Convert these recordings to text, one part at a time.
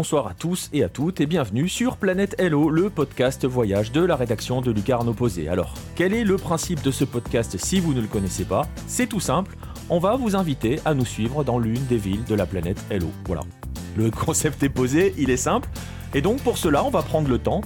Bonsoir à tous et à toutes et bienvenue sur Planète Hello, le podcast voyage de la rédaction de Lucarne Opposé. Alors, quel est le principe de ce podcast si vous ne le connaissez pas? C'est tout simple, on va vous inviter à nous suivre dans l'une des villes de la planète Hello. Voilà. Le concept est posé, il est simple, et donc pour cela on va prendre le temps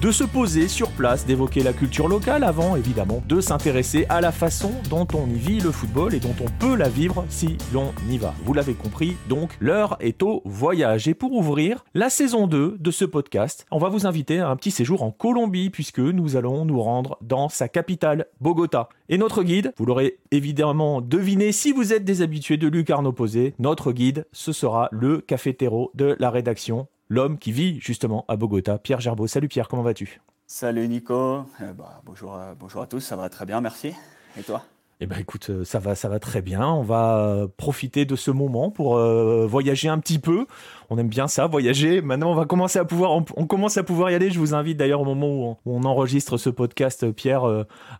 de se poser sur place, d'évoquer la culture locale avant évidemment de s'intéresser à la façon dont on y vit le football et dont on peut la vivre si l'on y va. Vous l'avez compris, donc l'heure est au voyage. Et pour ouvrir la saison 2 de ce podcast, on va vous inviter à un petit séjour en Colombie puisque nous allons nous rendre dans sa capitale, Bogota. Et notre guide, vous l'aurez évidemment deviné si vous êtes des habitués de Lucarne Opposé, notre guide, ce sera le cafétéro de la rédaction l'homme qui vit justement à Bogota, Pierre Gerbeau. Salut Pierre, comment vas-tu? Salut Nico, eh bah, bonjour, bonjour à tous, ça va très bien, merci. Et toi? Eh ben écoute, euh, ça va, ça va très bien. On va euh, profiter de ce moment pour euh, voyager un petit peu. On aime bien ça, voyager. Maintenant, on va commencer à pouvoir, on, commence à pouvoir y aller. Je vous invite d'ailleurs au moment où on, enregistre ce podcast, Pierre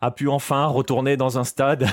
a pu enfin retourner dans un stade.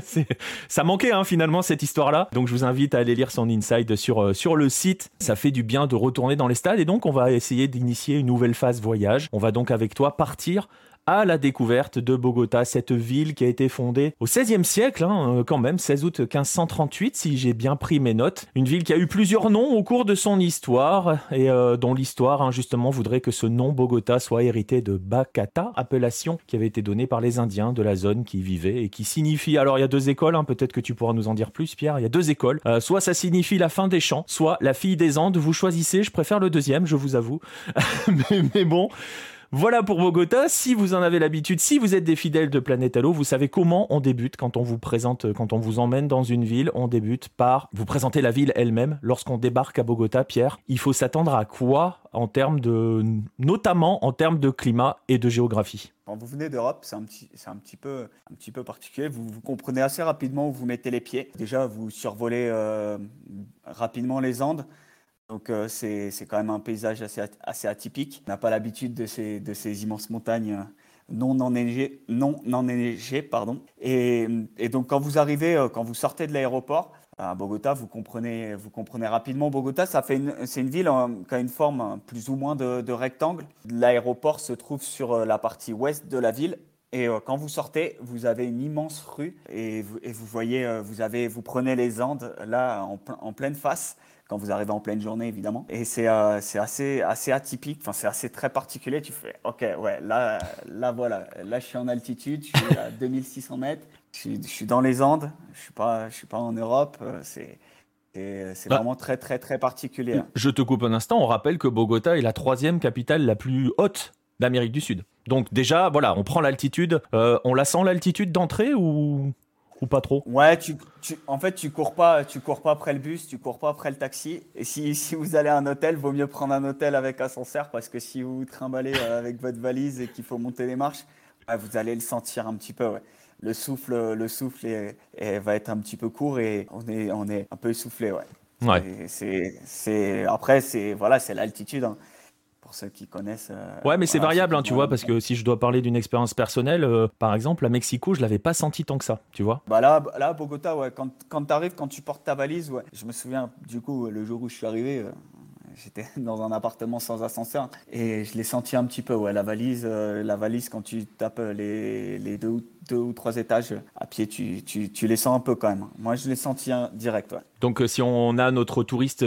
ça manquait hein, finalement cette histoire-là. Donc je vous invite à aller lire son inside sur sur le site. Ça fait du bien de retourner dans les stades et donc on va essayer d'initier une nouvelle phase voyage. On va donc avec toi partir à la découverte de Bogota, cette ville qui a été fondée au XVIe siècle, hein, euh, quand même, 16 août 1538, si j'ai bien pris mes notes. Une ville qui a eu plusieurs noms au cours de son histoire et euh, dont l'histoire, hein, justement, voudrait que ce nom Bogota soit hérité de Bacata, appellation qui avait été donnée par les Indiens de la zone qui y vivaient et qui signifie. Alors, il y a deux écoles, hein, peut-être que tu pourras nous en dire plus, Pierre. Il y a deux écoles. Euh, soit ça signifie la fin des champs, soit la fille des Andes. Vous choisissez. Je préfère le deuxième, je vous avoue. mais bon. Voilà pour Bogota. Si vous en avez l'habitude, si vous êtes des fidèles de Planète Allo, vous savez comment on débute quand on vous présente, quand on vous emmène dans une ville. On débute par vous présenter la ville elle-même. Lorsqu'on débarque à Bogota, Pierre, il faut s'attendre à quoi en termes de, notamment en termes de climat et de géographie? Quand vous venez d'Europe, c'est un petit, un petit peu, un petit peu particulier. Vous, vous, comprenez assez rapidement où vous mettez les pieds. Déjà, vous survolez euh, rapidement les Andes. Donc euh, c'est quand même un paysage assez, assez atypique. On n'a pas l'habitude de ces, de ces immenses montagnes euh, non enneigées. Non pardon. Et, et, donc quand vous arrivez, euh, quand vous sortez de l'aéroport, à Bogota, vous comprenez, vous comprenez rapidement Bogota. C'est une ville qui a une forme plus ou moins de, de rectangle. L'aéroport se trouve sur la partie ouest de la ville et quand vous sortez, vous avez une immense rue et vous, et vous voyez, vous, avez, vous prenez les Andes là en, en pleine face quand vous arrivez en pleine journée, évidemment. Et c'est euh, assez, assez atypique, enfin, c'est assez très particulier. Tu fais, OK, ouais, là, là, voilà, là, je suis en altitude, je suis à 2600 mètres, je suis, dans les Andes, je ne suis, pas, je suis pas en Europe, euh, c'est. C'est bah, vraiment très, très, très particulier. Je te coupe un instant. On rappelle que Bogota est la troisième capitale la plus haute d'Amérique du Sud. Donc, déjà, voilà, on prend l'altitude. Euh, on la sent l'altitude d'entrée ou ou pas trop Ouais, tu, en fait, tu cours pas, tu cours pas après le bus, tu cours pas après le taxi. Et si, si vous allez à un hôtel, vaut mieux prendre un hôtel avec ascenseur parce que si vous trimballez euh, avec votre valise et qu'il faut monter les marches, vous allez le sentir un petit peu. Le souffle, le souffle va être un petit peu court et on est, on est un peu essoufflé. Ouais. ouais. C'est, après, c'est voilà, c'est l'altitude. Hein pour ceux qui connaissent. Euh, ouais, mais c'est variable, hein, tu vois, parce que si je dois parler d'une expérience personnelle, euh, par exemple, à Mexico, je l'avais pas senti tant que ça, tu vois. Bah là, là, à Bogota, ouais, quand, quand tu arrives, quand tu portes ta valise, ouais. Je me souviens, du coup, le jour où je suis arrivé, euh, j'étais dans un appartement sans ascenseur et je l'ai senti un petit peu, ouais, la valise, la valise quand tu tapes les, les deux, deux, ou trois étages à pied, tu, tu, tu, les sens un peu quand même. Moi, je l'ai senti direct, ouais. Donc, si on a notre touriste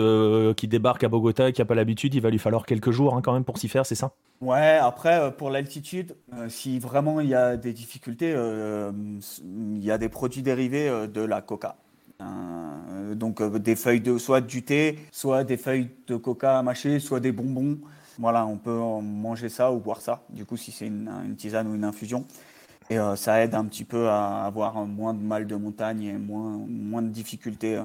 qui débarque à Bogota et qui n'a pas l'habitude, il va lui falloir quelques jours hein, quand même pour s'y faire, c'est ça? Ouais, après, pour l'altitude, si vraiment il y a des difficultés, il y a des produits dérivés de la coca. Euh, donc euh, des feuilles de soit du thé, soit des feuilles de coca à mâcher, soit des bonbons. Voilà, on peut manger ça ou boire ça. Du coup, si c'est une, tisane ou une infusion. Et euh, ça aide un petit peu à avoir moins de mal de montagne et moins, moins de difficultés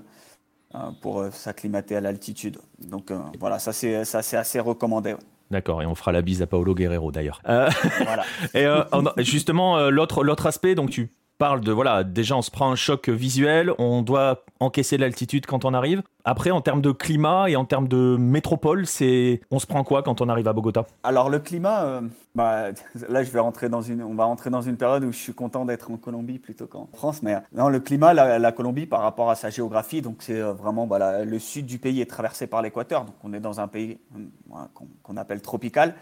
pour s'acclimater à l'altitude. Donc voilà, ça c'est assez recommandé. D'accord, et on fera la bise à Paolo Guerrero d'ailleurs. voilà. et justement, l'autre aspect, donc tu parle de voilà, déjà on se prend un choc visuel, on doit encaisser l'altitude quand on arrive. Après, en termes de climat et en termes de métropole, c'est on se prend quoi quand on arrive à Bogota? Alors le climat, euh, bah, là je vais rentrer dans une, on va rentrer dans une période où je suis content d'être en Colombie plutôt qu'en France. Mais non, le climat, la, Colombie par rapport à sa géographie, donc c'est euh, vraiment bah, le sud du pays est traversé par l'équateur, donc on est dans un pays euh, qu'on appelle tropical.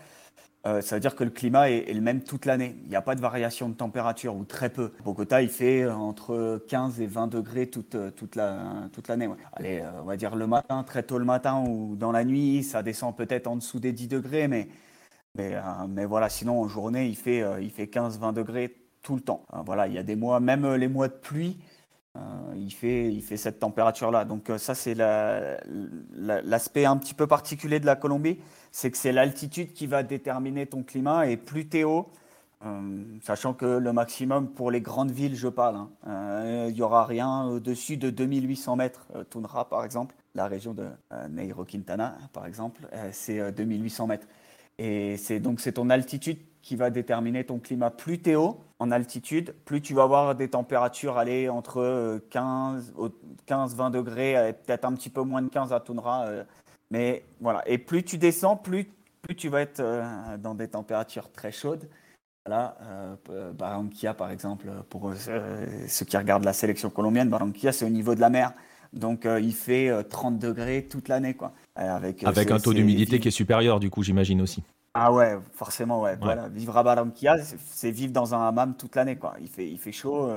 Euh, ça veut dire que le climat est, le même toute l'année. Il n'y a pas de variation de température ou très peu. Bogota, il fait euh, entre 15 et 20 degrés toute, euh, toute, la, toute l'année. Allez, on va dire le matin, très tôt le matin ou dans la nuit, ça descend peut-être en dessous des 10 degrés, mais, mais, mais voilà, sinon en journée, il fait, il fait 15-20 degrés tout le temps. voilà, il y a des mois, même les mois de pluie, il, fait, il fait cette température-là. Donc ça, c'est l'aspect un petit peu particulier de la Colombie c'est que c'est l'altitude qui va déterminer ton climat et plus t'es haut, euh, sachant que le maximum pour les grandes villes, je parle, hein, euh, il n'y aura rien au-dessus de 2800 mètres. Euh, par exemple, la région de Neiro Quintana, par exemple, c'est 2800 mètres. Et donc c'est ton altitude qui va déterminer ton climat. Plus t'es haut en altitude, plus tu vas avoir des températures aller entre 15, 15 20 degrés, peut-être un petit peu moins de 15 à Tundra mais voilà, et plus tu descends, plus, plus tu vas être euh, dans des températures très chaudes. Voilà, euh, Barranquilla, par exemple, pour euh, ceux qui regardent la sélection colombienne, Barranquilla, c'est au niveau de la mer. Donc, il fait 30 degrés toute l'année. quoi. Avec, avec un taux d'humidité qui est supérieur, du coup, j'imagine aussi. Ah ouais, forcément, ouais. Voilà. Vivre à Barranquilla, c'est vivre dans un hammam toute l'année. quoi. Il fait, il fait chaud.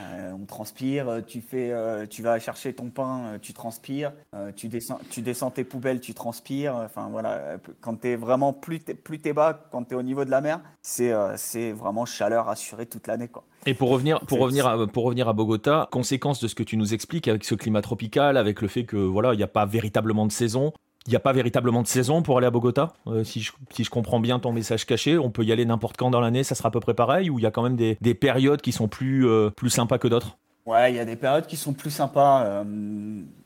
Euh, on transpire, euh, tu, fais, euh, tu vas chercher ton pain, tu transpires, tu, descends, tu descends tes poubelles, tu transpires. Enfin voilà, quand tu es vraiment plus t'es, plus bas, quand tu es au niveau de la mer, c'est, c'est vraiment chaleur assurée toute l'année. Quoi. Et pour revenir, pour, revenir à, pour revenir à Bogota, conséquence de ce que tu nous expliques avec ce climat tropical, avec le fait que voilà, il n'y a pas véritablement de saison, il n'y a pas véritablement de saison pour aller à Bogota. Euh, si, je, comprends bien ton message caché, on peut y aller n'importe quand dans l'année, ça sera à peu près pareil, ou il y a quand même des, des périodes qui sont plus, euh, plus sympas que d'autres? Ouais, il y a des périodes qui sont plus sympas. Euh,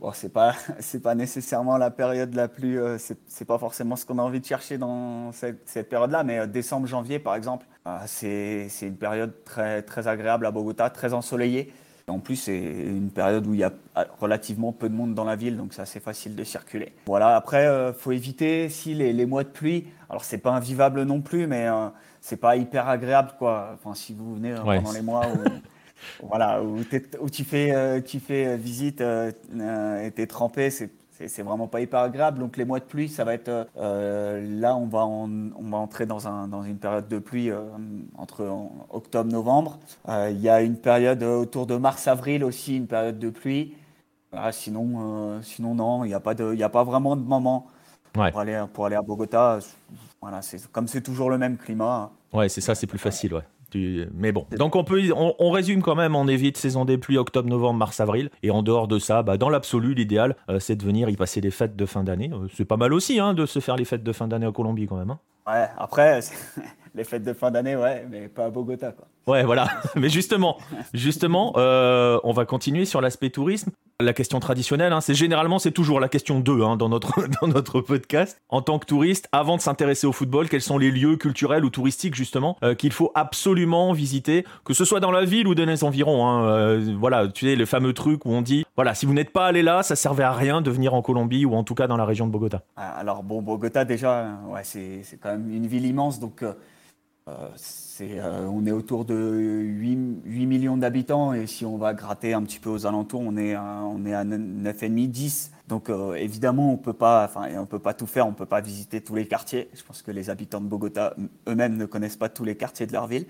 bon, c'est pas, nécessairement la période la plus, c'est pas forcément ce qu'on a envie de chercher dans cette, cette période-là, mais décembre, janvier, par exemple, c'est, une période très agréable à Bogota, très ensoleillée. En plus, c'est une période où il y a relativement peu de monde dans la ville, donc c'est assez facile de circuler. Voilà, après, euh, faut éviter si les, mois de pluie. Alors, c'est pas invivable non plus, mais euh, c'est pas hyper agréable, quoi. Enfin, si vous venez euh, pendant les mois où, voilà, où, où tu fais, tu fais visite et t'es trempé, c'est c'est vraiment pas hyper agréable. Donc les mois de pluie, ça va être euh, là, on va, on va entrer dans, un, dans une période de pluie euh, entre octobre-novembre. Euh, il y a une période autour de mars-avril aussi, une période de pluie. sinon, sinon non, il n'y a pas de, il a pas vraiment de moment pour aller pour aller à Bogota. Voilà, c'est comme c'est toujours le même climat. Ouais, c'est ça, c'est plus facile, ouais. Mais bon, donc on peut, on, résume quand même, on évite saison des pluies octobre, novembre, mars, avril. Et en dehors de ça, bah, dans l'absolu, l'idéal, euh, c'est de venir y passer les fêtes de fin d'année. Euh, c'est pas mal aussi hein, de se faire les fêtes de fin d'année en Colombie quand même. Hein. Ouais, après, les fêtes de fin d'année, ouais, mais pas à Bogota. Quoi. Ouais, voilà. Mais justement, justement, euh, on va continuer sur l'aspect tourisme. La question traditionnelle, hein, c'est généralement, c'est toujours la question 2 hein, dans, notre, dans notre podcast. En tant que touriste, avant de s'intéresser au football, quels sont les lieux culturels ou touristiques, justement, euh, qu'il faut absolument visiter, que ce soit dans la ville ou dans les environs hein, euh, Voilà, tu sais, le fameux truc où on dit, voilà, si vous n'êtes pas allé là, ça servait à rien de venir en Colombie ou en tout cas dans la région de Bogota. Ah, alors, bon, Bogota, déjà, ouais, c'est quand même une ville immense, donc euh, euh, on est autour de 8, millions d'habitants et si on va gratter un petit peu aux alentours, on est, à, on est à 9,5, 10. Donc euh, évidemment, on peut peut pas tout faire, on peut pas visiter tous les quartiers. Je pense que les habitants de Bogota eux-mêmes ne connaissent pas tous les quartiers de leur ville.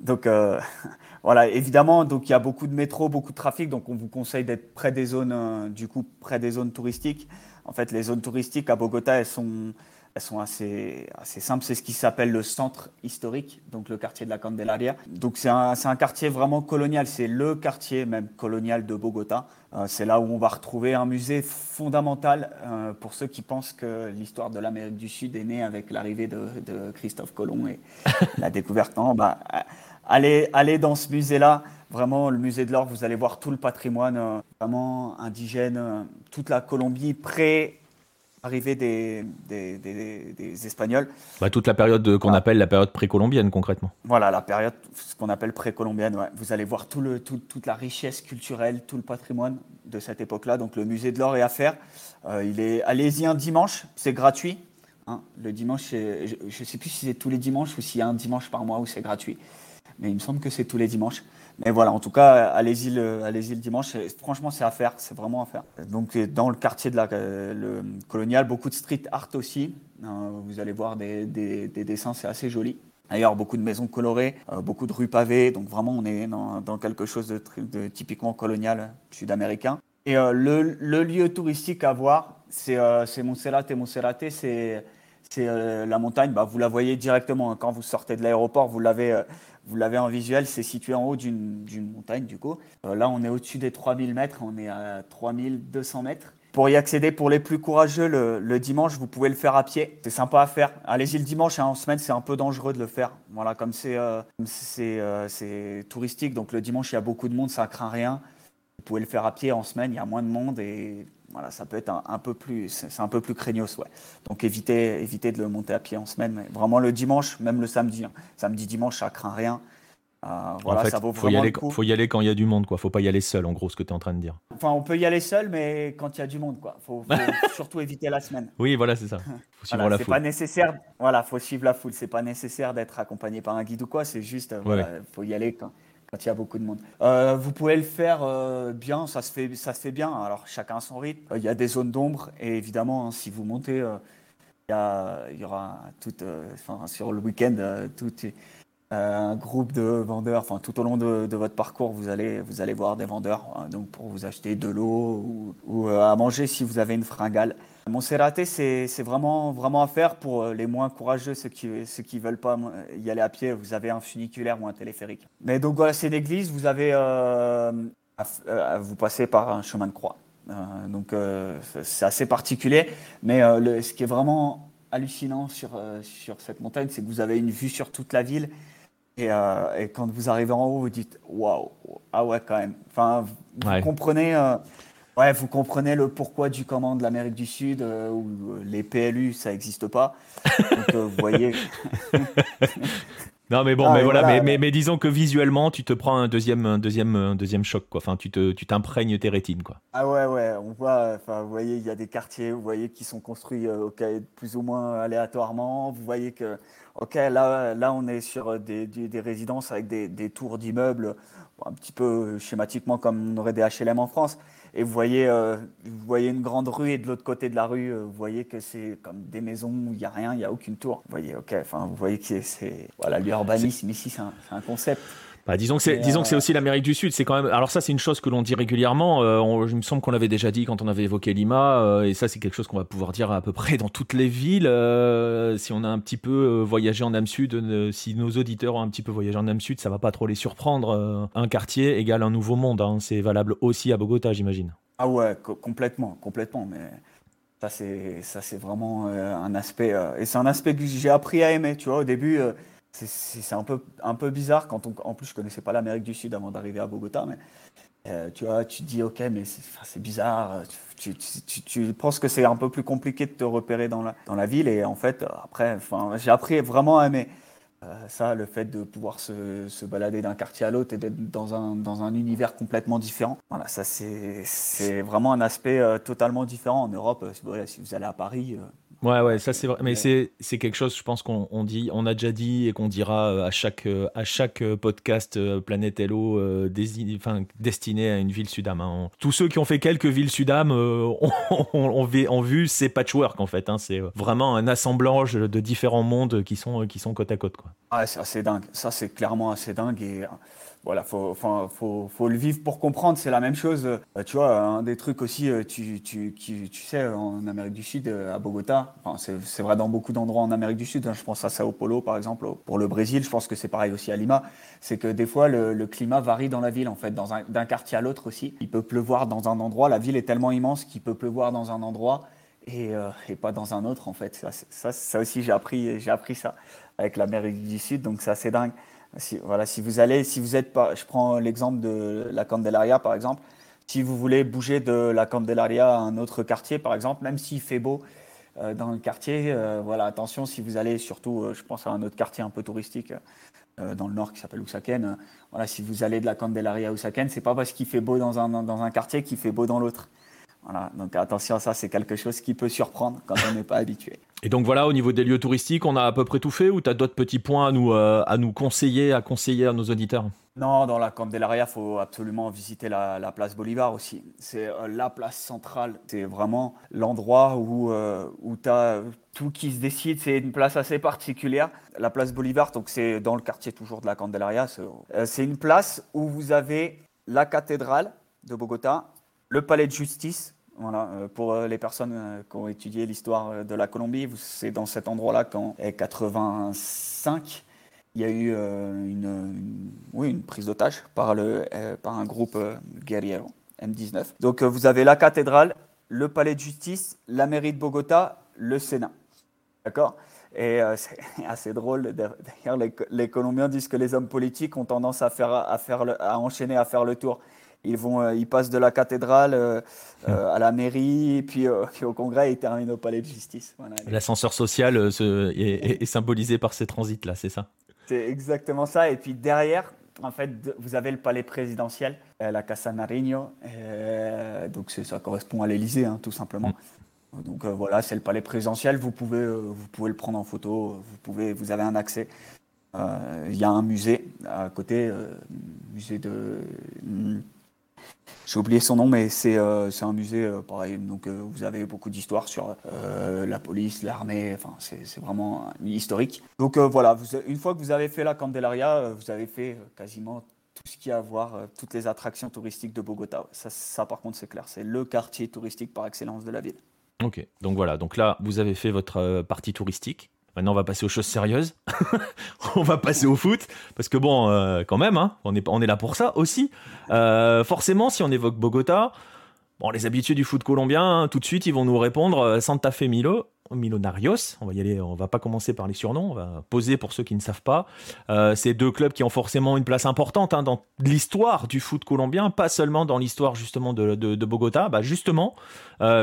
Donc voilà, évidemment, donc il y a beaucoup de métro, beaucoup de trafic, donc on vous conseille d'être près des zones, du coup, près des zones touristiques. En fait, les zones touristiques à Bogota, elles sont elles sont assez, assez simples. C'est ce qui s'appelle le centre historique, donc le quartier de la Candelaria. Donc c'est un, un, quartier vraiment colonial, c'est le quartier même colonial de Bogota. Euh, c'est là où on va retrouver un musée fondamental euh, pour ceux qui pensent que l'histoire de l'Amérique du Sud est née avec l'arrivée de, de, Christophe Colomb et la découverte. Non, bah, allez, allez dans ce musée-là. Vraiment, le musée de l'or, vous allez voir tout le patrimoine euh, vraiment indigène, toute la Colombie pré arrivée des, des, Espagnols. Bah, toute la période qu'on appelle la période précolombienne, concrètement. Voilà, la période, ce qu'on appelle précolombienne. Ouais. Vous allez voir tout le, toute la richesse culturelle, tout le patrimoine de cette époque-là. Donc le musée de l'or est à faire. Euh, il est, allez-y un dimanche, c'est gratuit. Hein. Le dimanche, je ne sais plus si c'est tous les dimanches ou s'il y a un dimanche par mois où c'est gratuit. Mais il me semble que c'est tous les dimanches. Mais voilà, en tout cas, allez-y le, allez le dimanche. Franchement, c'est à faire, c'est vraiment à faire. Donc, dans le quartier de la le colonial, beaucoup de street art aussi. Hein, vous allez voir des, des, dessins, c'est assez joli. D'ailleurs, beaucoup de maisons colorées, euh, beaucoup de rues pavées. Donc, vraiment, on est dans, quelque chose de, typiquement colonial sud-américain. Et euh, le, lieu touristique à voir, c'est euh, Montserrat et Monserrate, c'est la montagne. Bah, vous la voyez directement hein. quand vous sortez de l'aéroport, vous l'avez vous l'avez en visuel, c'est situé en haut d'une montagne du coup. Euh, là, on est au-dessus des 3000 mètres, on est à 3200 mètres. Pour y accéder, pour les plus courageux, le, dimanche, vous pouvez le faire à pied. C'est sympa à faire. Allez-y le dimanche, hein, en semaine, c'est un peu dangereux de le faire. Voilà, comme c'est euh, euh, touristique, donc le dimanche, il y a beaucoup de monde, ça craint rien. Vous pouvez le faire à pied en semaine, il y a moins de monde et voilà, ça peut être un, peu plus, c'est un peu plus craignos, ouais. Donc évitez, évitez de le monter à pied en semaine, mais vraiment le dimanche, même le samedi, hein. samedi, dimanche, ça craint rien. Euh, voilà, ça vaut faut y aller, faut y aller quand il y a du monde, quoi. Faut pas y aller seul, en gros, ce que tu es en train de dire. Enfin, on peut y aller seul, mais quand il y a du monde, quoi. Faut, faut surtout éviter la semaine. Oui, voilà, c'est ça. Faut suivre la foule. pas nécessaire. Voilà, faut suivre la foule. C'est pas nécessaire d'être accompagné par un guide ou quoi. C'est juste, faut y aller quand il y a beaucoup de monde. Euh, vous pouvez le faire euh, bien, ça se, fait, ça se fait bien. Alors chacun a son rythme. Euh, il y a des zones d'ombre et évidemment, hein, si vous montez, il y, aura tout, sur le week-end tout un groupe de vendeurs. Enfin, tout au long de, votre parcours, vous allez, vous allez voir des vendeurs hein, donc pour vous acheter de l'eau ou à manger si vous avez une fringale. Monserrate, c'est vraiment, vraiment à faire pour euh, les moins courageux, ceux qui ne ceux qui veulent pas y aller à pied. Vous avez un funiculaire ou un téléphérique. Mais donc voilà, c'est une église, vous avez euh, à, vous passez par un chemin de croix. Euh, donc c'est assez particulier. Mais le, ce qui est vraiment hallucinant sur, sur cette montagne, c'est que vous avez une vue sur toute la ville. Et, et quand vous arrivez en haut, vous dites waouh, ah ouais, quand même. Enfin, vous comprenez Ouais, vous comprenez le pourquoi du comment de l'Amérique du Sud, euh, où euh, les PLU, ça n'existe pas. Donc, euh, vous voyez. non, mais bon, mais, voilà, mais, mais, disons que visuellement, tu te prends un deuxième, un deuxième, un deuxième choc, quoi. Enfin, tu t'imprègnes tes rétines, quoi. Ah ouais, ouais, on voit, enfin, vous voyez, il y a des quartiers, vous voyez, qui sont construits plus ou moins aléatoirement. Vous voyez que, ok, là, là on est sur des, des, résidences avec des, des tours d'immeubles, un petit peu schématiquement comme on aurait des HLM en France et vous voyez, euh, vous voyez une grande rue et de l'autre côté de la rue, euh, vous voyez que c'est comme des maisons où il n'y a rien, il n'y a aucune tour. Vous voyez, ok, enfin, vous voyez que c'est voilà l'urbanisme ici, c'est un, un, concept. Bah, disons que c'est, disons que c'est euh, aussi l'Amérique du Sud. C'est quand même. Alors ça, c'est une chose que l'on dit régulièrement. Euh, il me semble qu'on l'avait déjà dit quand on avait évoqué Lima, euh, et ça, c'est quelque chose qu'on va pouvoir dire à peu près dans toutes les villes. si on a un petit peu voyagé en âme sud, si nos auditeurs ont un petit peu voyagé en âme sud, ça va pas trop les surprendre. un quartier égale un nouveau monde. Hein. C'est valable aussi à Bogota, j'imagine. Ah ouais, complètement, complètement. Mais ça, c'est ça, c'est vraiment un aspect. et c'est un aspect que j'ai appris à aimer. Tu vois, au début c'est un peu, bizarre quand en plus je connaissais pas l'Amérique du Sud avant d'arriver à Bogota, mais euh, tu vois, tu te dis ok, mais c'est bizarre. Tu, penses que c'est un peu plus compliqué de te repérer dans la, ville et en fait après, j'ai appris vraiment à aimer euh, ça, le fait de pouvoir se, balader d'un quartier à l'autre et d'être dans un, dans un univers complètement différent. Voilà, ça c'est vraiment un aspect euh, totalement différent en Europe. si vous allez à Paris, Ouais, ouais, ça c'est vrai. Mais c'est, c'est quelque chose, je pense qu'on dit, on a déjà dit et qu'on dira euh, à chaque, euh, à chaque euh, podcast Planète Hello enfin, destiné à une ville Sudam. Hein. Tous ceux qui ont fait quelques villes Sudam ont, ont, vu ces patchwork en fait. Hein. C'est vraiment un assemblage de différents mondes qui sont, qui sont côte à côte. Quoi. Ah, c'est assez dingue. Ça, c'est clairement assez dingue. Et voilà, faut, faut, faut, le vivre pour comprendre. C'est la même chose. Euh, tu vois, un des trucs aussi, euh, tu, tu, tu, sais, en Amérique du Sud, euh, à Bogota, c'est vrai dans beaucoup d'endroits en Amérique du Sud. Hein, je pense à Sao Paulo, par exemple, pour le Brésil. Je pense que c'est pareil aussi à Lima. C'est que des fois, le, climat varie dans la ville, en fait, d'un quartier à l'autre aussi. Il peut pleuvoir dans un endroit. La ville est tellement immense qu'il peut pleuvoir dans un endroit. Et, et, pas dans un autre en fait. Ça, ça, ça aussi j'ai appris, j'ai appris ça avec l'Amérique du Sud, donc c'est assez dingue. Si, voilà, si vous allez, si vous êtes, je prends l'exemple de la Candelaria par exemple, si vous voulez bouger de la Candelaria à un autre quartier par exemple, même s'il fait beau dans le quartier. voilà, attention si vous allez, surtout, je pense à un autre quartier un peu touristique dans le nord qui s'appelle Usaken. voilà, si vous allez de la Candelaria à Usaken, c'est pas parce qu'il fait beau dans un, dans un quartier qu'il fait beau dans l'autre. Voilà, donc attention à ça, c'est quelque chose qui peut surprendre quand on n'est pas habitué. Et donc voilà, au niveau des lieux touristiques, on a à peu près tout fait ou tu as d'autres petits points à nous, euh, à nous conseiller, à conseiller à nos auditeurs? Non, dans la Candelaria, il faut absolument visiter la, place Bolivar aussi. C'est euh, la place centrale, c'est vraiment l'endroit où, euh, où tu as tout qui se décide. C'est une place assez particulière. La place Bolivar, donc c'est dans le quartier toujours de la Candelaria, c'est une place où vous avez la cathédrale de Bogota, le palais de justice. Voilà, euh, pour euh, les personnes euh, qui ont étudié l'histoire de la Colombie, c'est dans cet endroit-là qu'en 85, il y a eu une, prise d'otage par, un groupe guerriero, M19. Donc vous avez la cathédrale, le palais de justice, la mairie de Bogota, le Sénat. D'accord? Et c'est assez drôle. D'ailleurs, les, Colombiens disent que les hommes politiques ont tendance à, faire à enchaîner, à faire le tour. Ils, vont, euh, ils passent de la cathédrale euh, euh, à la mairie, puis, au congrès, ils terminent au palais de justice. L'ascenseur social est, symbolisé par ces transits-là, c'est ça? C'est exactement ça. Et puis derrière, en fait, vous avez le palais présidentiel, la Casa Nariño. donc ça correspond à l'Élysée, hein, tout simplement. Mm. Donc voilà, c'est le palais présidentiel. Vous pouvez, vous pouvez le prendre en photo. Vous pouvez, vous avez un accès. Il y a un musée à côté, musée de j'ai oublié son nom, mais c'est euh, un musée euh, pareil. Donc euh, vous avez beaucoup d'histoires sur la police, l'armée. Enfin, c'est vraiment historique. Donc voilà, une fois que vous avez fait la Candelaria, vous avez fait quasiment tout ce qu'il y a à voir, toutes les attractions touristiques de Bogota. Ça par contre, c'est clair. C'est le quartier touristique par excellence de la ville. Ok, donc voilà. Donc là, vous avez fait votre partie touristique. Maintenant, on va passer aux choses sérieuses. on va passer au foot. Parce que, bon, euh, quand même, hein, on, est, là pour ça aussi. Euh, forcément, si on évoque Bogota, les habitués du foot colombien, hein, tout de suite, ils vont nous répondre euh, Santa Fe Milo, Milonarios. On va y aller, on va pas commencer par les surnoms, on va poser pour ceux qui ne savent pas. c'est deux clubs qui ont forcément une place importante hein, dans l'histoire du foot colombien, pas seulement dans l'histoire justement de, de, Bogota. Bah, justement,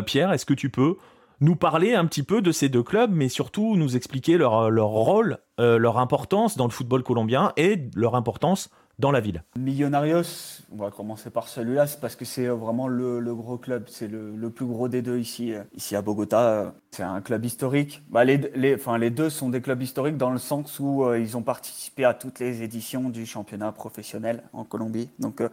Pierre, est-ce que tu peux nous parler un petit peu de ces deux clubs, mais surtout nous expliquer leur, leur rôle, euh, leur importance dans le football colombien et leur importance dans la ville. Millonarios, on va commencer par celui-là, c'est parce que c'est euh, vraiment le, gros club, c'est le, plus gros des deux ici, euh, ici à Bogota. Euh, c'est un club historique. Bah, les, enfin, les deux sont des clubs historiques dans le sens où ils ont participé à toutes les éditions du championnat professionnel en Colombie. Donc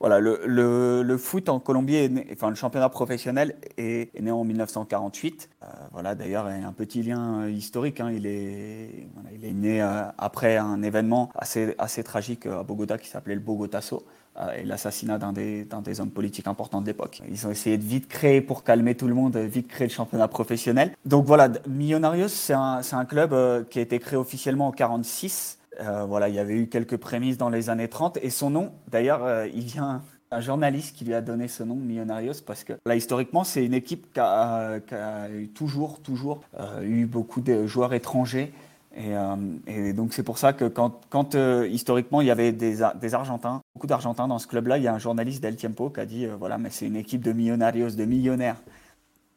voilà, le, foot en Colombie, enfin le championnat professionnel est, né en 1948. voilà, d'ailleurs, un petit lien historique. Hein. il, est, il est né après un événement assez, assez tragique à Bogota qui s'appelait le Bogotasso euh, et l'assassinat d'un des, des, hommes politiques importants de l'époque. Ils ont essayé de vite créer, pour calmer tout le monde, vite créer le championnat professionnel. Donc voilà, Millonarios, c'est un, un, club euh, qui a été créé officiellement en 1946. Euh, voilà, il y avait eu quelques prémices dans les années 30 et son nom, d'ailleurs, il vient un journaliste qui lui a donné ce nom, Millonarios, parce que là, historiquement, c'est une équipe qui a, qui a, toujours, toujours eu beaucoup de joueurs étrangers euh, et, donc c'est pour ça que quand, euh, historiquement il y avait des, des Argentins, beaucoup d'Argentins dans ce club-là, il y a un journaliste d'El Tiempo qui a dit euh, voilà mais c'est une équipe de millonarios, de millionnaires.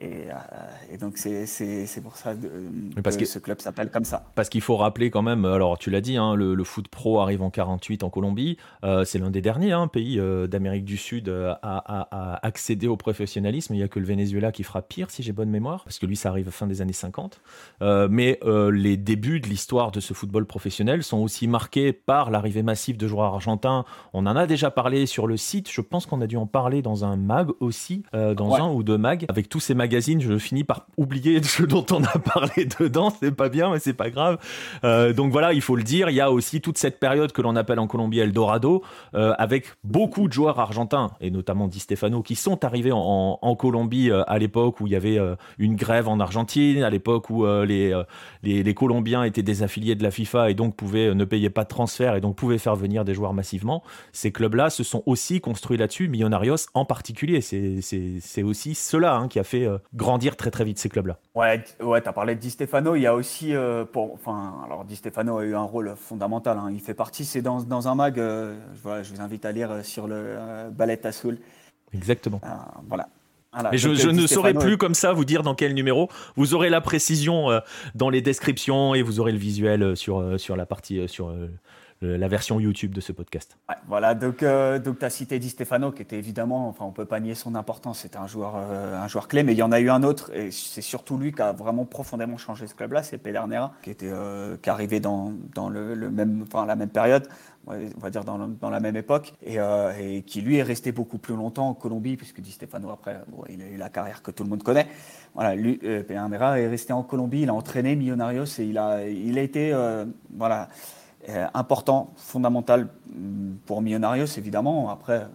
Et, euh, et, donc c'est pour ça que, ce club s'appelle comme ça. Parce qu'il faut rappeler quand même, alors tu l'as dit, hein, le, foot pro arrive en 48 en Colombie, euh, c'est l'un des derniers hein, pays euh, d'Amérique du Sud à, à, accéder au professionnalisme, il n'y a que le Venezuela qui fera pire si j'ai bonne mémoire, parce que lui ça arrive fin des années 50. mais les débuts de l'histoire de ce football professionnel sont aussi marqués par l'arrivée massive de joueurs argentins. On en a déjà parlé sur le site, je pense qu'on a dû en parler dans un mag aussi, dans un ou deux mags, avec tous ces mags je finis par oublier ce dont on a parlé dedans. C'est pas bien, mais c'est pas grave. Euh, donc voilà, il faut le dire. Il y a aussi toute cette période que l'on appelle en Colombie Eldorado, euh, avec beaucoup de joueurs argentins, et notamment Di Stefano, qui sont arrivés en, Colombie euh, à l'époque où il y avait une grève en Argentine, à l'époque où les, les, Colombiens étaient désaffiliés de la FIFA et donc pouvaient ne payer pas de transfert et donc pouvaient faire venir des joueurs massivement. Ces clubs-là se sont aussi construits là-dessus, Millonarios en particulier. C'est aussi cela hein, qui a fait grandir très très vite ces clubs-là. Ouais, ouais tu as parlé de Di Stefano. Il y a aussi, euh, pour, enfin, alors Di Stefano a eu un rôle fondamental. Hein. Il fait partie, c'est dans, dans, un mag, euh, je vous invite à lire sur le euh, Ballet Azul. Exactement. voilà. Mais je, ne saurais plus comme ça vous dire dans quel numéro. Vous aurez la précision dans les descriptions et vous aurez le visuel sur, sur la partie sur la version YouTube de ce podcast. voilà, donc, euh, tu as cité Di Stefano, qui était évidemment, enfin on peut pas nier son importance, c'était un joueur, euh, un joueur clé, mais il y en a eu un autre, et c'est surtout lui qui a vraiment profondément changé ce club-là, c'est Pedernera, qui, était, euh, qui arrivait dans, dans le, même, enfin, la même période, on va dire dans, la même époque, et, et, qui lui est resté beaucoup plus longtemps en Colombie, puisque Di Stefano, après, il a eu la carrière que tout le monde connaît. Voilà, lui, Pedernera est resté en Colombie, il a entraîné Millonarios, et il a, il a été, voilà, euh, important, fondamental mm, pour Millonarios, évidemment. Après,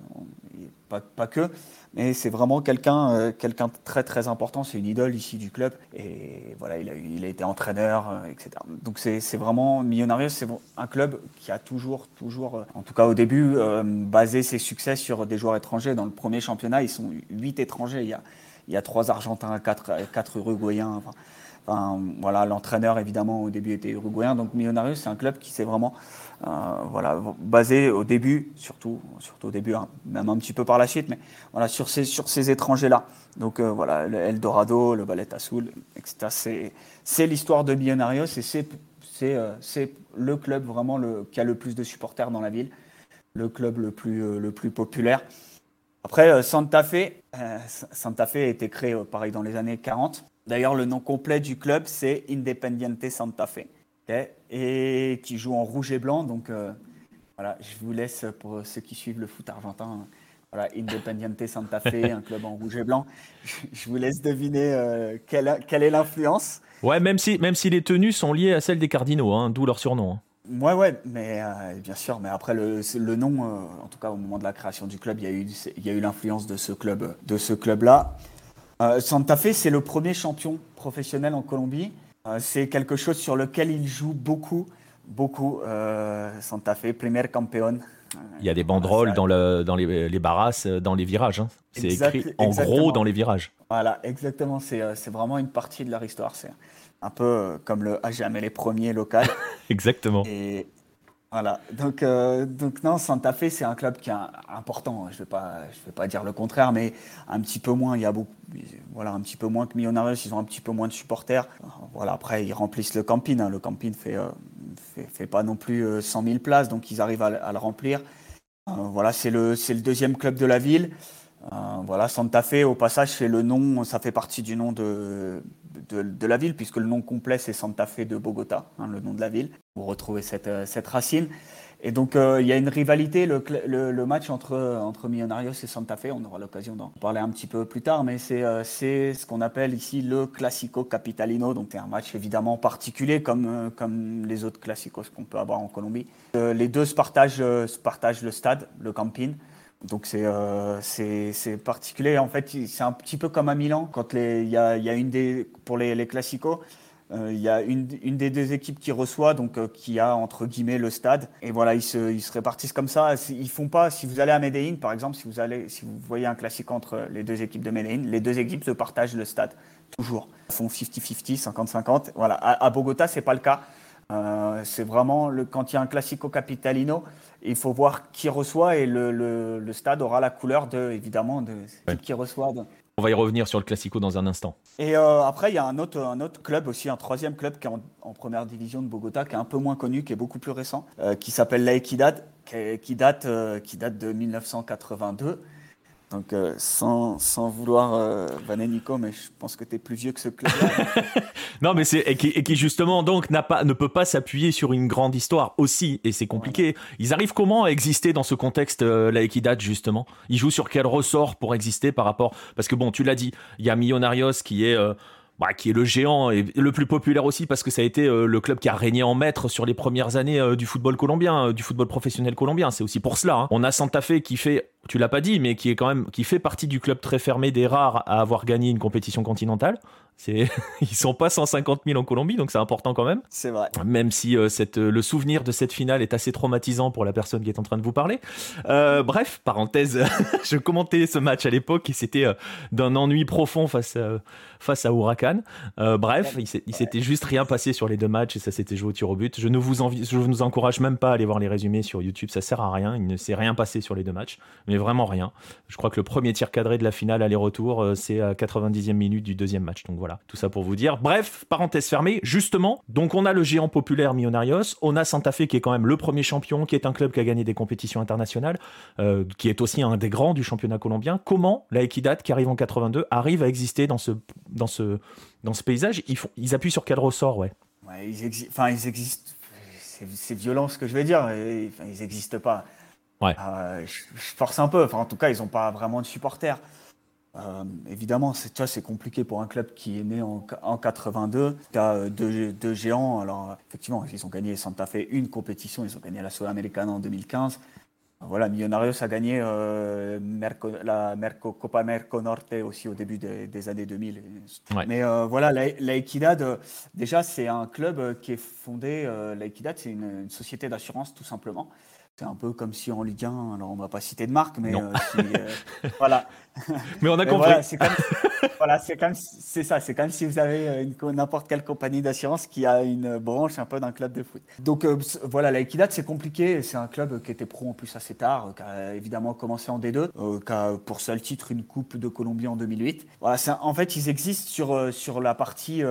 pas, que, mais c'est vraiment quelqu'un euh, quelqu'un très très important. C'est une idole ici du club. Et voilà, il a, été entraîneur, euh, etc. Donc c'est vraiment Millonarios, c'est un club qui a toujours, toujours, en tout cas au début, basé ses succès sur des joueurs étrangers. Dans le premier championnat, ils sont huit étrangers. Il y a, il y a trois Argentins, quatre, quatre Uruguayens. Enfin, voilà, l'entraîneur évidemment au début était uruguayen, donc Millonarios c'est un club qui s'est vraiment euh, voilà, basé au début, surtout, surtout au début, hein, même un petit peu par la suite, mais voilà, sur ces, sur ces étrangers-là. Donc euh, voilà, le Eldorado, le Ballet Azul, etc. C'est l'histoire de Millonarios et c'est euh, c'est le club vraiment le, qui a le plus de supporters dans la ville, le club le plus, le plus populaire. Après, Santa Fe, Santa Fe a été créé pareil dans les années 40. D'ailleurs, le nom complet du club, c'est Independiente Santa Fe. et qui joue en rouge et blanc. Donc, euh, voilà, je vous laisse pour ceux qui suivent le foot argentin. Voilà, Independiente Santa Fe, un club en rouge et blanc. Je vous laisse deviner euh, quelle, quelle, est l'influence. Ouais, même si, même si les tenues sont liées à celles des Cardinaux, hein, d'où leur surnom. Hein. Ouais, ouais, mais euh, bien sûr. Mais après, le, le nom, en tout cas au moment de la création du club, il y a eu, il y a eu l'influence de ce club, de ce club-là. Euh, Santa Fe, c'est le premier champion professionnel en Colombie. Euh, c'est quelque chose sur lequel il joue beaucoup, beaucoup. Euh, Santa Fe, premier campeón. Il y a des banderoles dans, le, dans les, les, barras, dans les virages. Hein. C'est écrit en gros dans les virages. Voilà, exactement. C'est vraiment une partie de leur histoire. C'est un peu comme le A jamais les premiers local. exactement. Et, voilà, donc, euh, donc non, Santa Fe, c'est un club qui est important. Je ne vais, pas, vais pas dire le contraire, mais un petit peu moins. Il y a beaucoup, voilà, un petit peu moins que Millonarios, ils ont un petit peu moins de supporters. Voilà, après, ils remplissent le camping. Hein. Le camping fait, euh, fait, fait, pas non plus 100 euh, 000 places, donc ils arrivent à, le remplir. voilà, c'est le, le deuxième club de la ville. voilà, Santa Fe, au passage, c'est le nom, ça fait partie du nom de, de, la ville, puisque le nom complet c'est Santa Fe de Bogota, hein, le nom de la ville. Vous retrouvez cette, euh, cette racine. Et donc euh, il y a une rivalité, le, le, match entre, entre Millonarios et Santa Fe, on aura l'occasion d'en parler un petit peu plus tard, mais c'est euh, ce qu'on appelle ici le Classico Capitalino, donc c'est un match évidemment particulier comme, comme les autres Classicos qu'on peut avoir en Colombie. les deux se partagent, se partagent le stade, le camping. Donc euh, c'est c'est particulier. En fait, c'est un petit peu comme à Milan quand il y a, y a, une des pour les, les classicos. Euh, il y a une, une, des deux équipes qui reçoit, donc euh, qui a entre guillemets le stade. Et voilà, ils se, ils se répartissent comme ça. Ils font pas. Si vous allez à Medellin, par exemple, si vous allez, si vous voyez un classique entre les deux équipes de Medellin, les deux équipes se partagent le stade toujours. Ils font 50-50, 50-50. Voilà. À, à Bogota, c'est pas le cas. Euh, c'est vraiment le, quand il y a un classico capitalino, il faut voir qui reçoit et le, le, stade aura la couleur de évidemment de qui reçoit. On va y revenir sur le classico dans un instant. Et euh, après, il y a un autre, club aussi, un troisième club qui est en, première division de Bogota, qui est un peu moins connu, qui est beaucoup plus récent, euh, qui s'appelle La Equidad, qui, date, qui date de 1982. Donc, euh, sans, sans, vouloir euh, Nico, mais je pense que tu es plus vieux que ce club-là. non, mais c'est et qui, justement donc n'a pas ne peut pas s'appuyer sur une grande histoire aussi, et c'est compliqué. Ils arrivent comment à exister dans ce contexte euh, la Equidad justement? Ils jouent sur quel ressort pour exister par rapport? Parce que bon, tu l'as dit, il y a Millonarios qui est euh, bah, qui est le géant et le plus populaire aussi parce que ça a été euh, le club qui a régné en maître sur les premières années euh, du football colombien, euh, du football professionnel colombien. C'est aussi pour cela. Hein. On a Santa Fe qui fait, tu l'as pas dit, mais qui est quand même qui fait partie du club très fermé des rares à avoir gagné une compétition continentale. Ils sont pas 150 000 en Colombie, donc c'est important quand même. C'est vrai. Même si euh, cette, euh, le souvenir de cette finale est assez traumatisant pour la personne qui est en train de vous parler. Euh, bref, parenthèse, je commentais ce match à l'époque et c'était d'un ennui profond face à, face à Huracan. bref, il s'était juste rien passé sur les deux matchs et ça s'était joué au tir au but. Je ne vous, envie, je vous encourage même pas à aller voir les résumés sur YouTube, ça sert à rien. Il ne s'est rien passé sur les deux matchs, mais vraiment rien. Je crois que le premier tir cadré de la finale aller-retour, c'est à 90e minute du deuxième match. Donc voilà tout ça pour vous dire. Bref, parenthèse fermée, justement, donc on a le géant populaire Millonarios, on a Santa Fe qui est quand même le premier champion, qui est un club qui a gagné des compétitions internationales, euh, qui est aussi un des grands du championnat colombien. Comment la Equidad, qui arrive en 82, arrive à exister dans ce, dans ce, dans ce paysage? Ils, font, ils appuient sur quel ressort, ouais, ouais ils, enfin, ils existent. C'est violent ce que je vais dire. ils n'existent pas. Ouais. Euh, je, force un peu. Enfin, en tout cas, ils n'ont pas vraiment de supporters. Euh, évidemment, c'est, c'est compliqué pour un club qui est né en, en 82, qui a euh, deux, géants. Alors, effectivement, ils ont gagné Santa Fe une compétition, ils ont gagné la Sudamericana en 2015. Voilà, Millonarios a gagné euh, la Merco, Copa Merco Norte aussi au début des, années 2000. Mais voilà, la, Equidad, déjà, c'est un club qui est fondé. la Equidad, c'est une, société d'assurance, tout simplement. C'est un peu comme si en Ligue 1, alors on ne va pas citer de marque, mais voilà. Mais on a compris. Voilà, c'est comme, c'est ça, c'est comme si vous avez euh, n'importe quelle compagnie d'assurance qui a une branche un peu d'un club de foot. Donc euh, voilà, la Equidad, c'est compliqué. C'est un club qui était pro en plus assez tard, qui a évidemment commencé en D2, euh, qui a pour seul titre une Coupe de Colombie en 2008. Voilà, en fait, ils existent sur, sur la partie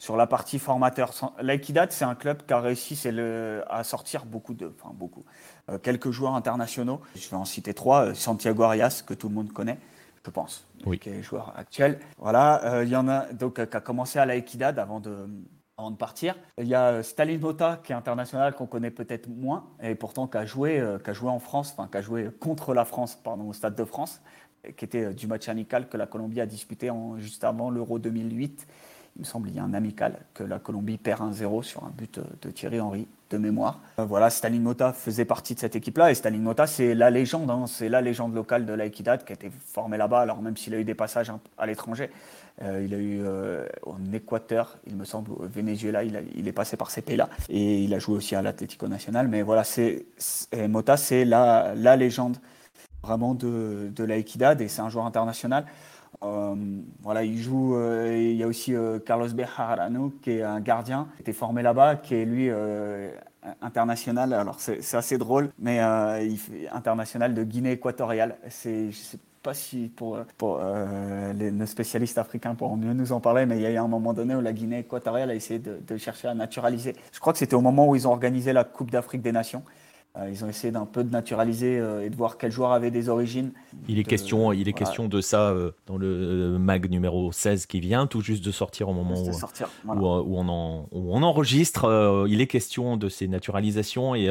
sur la partie formateur. L'Equidad, c'est un club qui a réussi le, à sortir beaucoup de, enfin beaucoup, quelques joueurs internationaux. Je vais en citer trois. Santiago Arias, que tout le monde connaît, je pense, oui. qui est joueur actuel. Voilà, euh, il y en a donc euh, qui a commencé à la Equidad avant de, avant de partir. Il y a euh, Stalin Mota qui est international qu'on connaît peut-être moins et pourtant qui a joué, qui a joué en France, enfin qui a joué contre la France, pardon, au Stade de France, qui était du match amical que la Colombie a disputé en, juste avant l'Euro 2008. Il me semble qu'il y a un amical que la Colombie perd 1-0 sur un but de Thierry Henry de mémoire. Euh, voilà, Stalin Mota faisait partie de cette équipe-là et Stalin Mota, c'est la légende, hein. c'est la légende locale de l'Aïkidad qui a été formé là-bas. Alors même s'il a eu des passages à l'étranger, euh, il a eu euh, en Équateur, il me semble, au Venezuela, il, est passé par ces pays-là et il a joué aussi à l'Atlético Nacional. Mais voilà, c'est Mota, c'est la, la, légende vraiment de, de l'Aïkidad et c'est un joueur international. Voilà, il joue. il y a aussi Carlos Bejarano, qui est un gardien, qui était formé là-bas, qui est lui international. Alors c'est assez drôle, mais euh, il fait international de Guinée équatoriale. C'est, pas si pour, euh, les, nos spécialistes africains pourront mieux nous en parler, mais il y a eu un moment donné où la Guinée équatoriale a essayé de, de chercher à naturaliser. Je crois que c'était au moment où ils ont organisé la Coupe d'Afrique des Nations. Euh, ils ont essayé d'un peu de naturaliser euh, et de voir quel joueur avait des origines. Il est, question, il est question de ça euh, dans le mag numéro 16 qui vient tout juste de sortir au moment où, où, on en, on enregistre. il est question de ces naturalisations, et,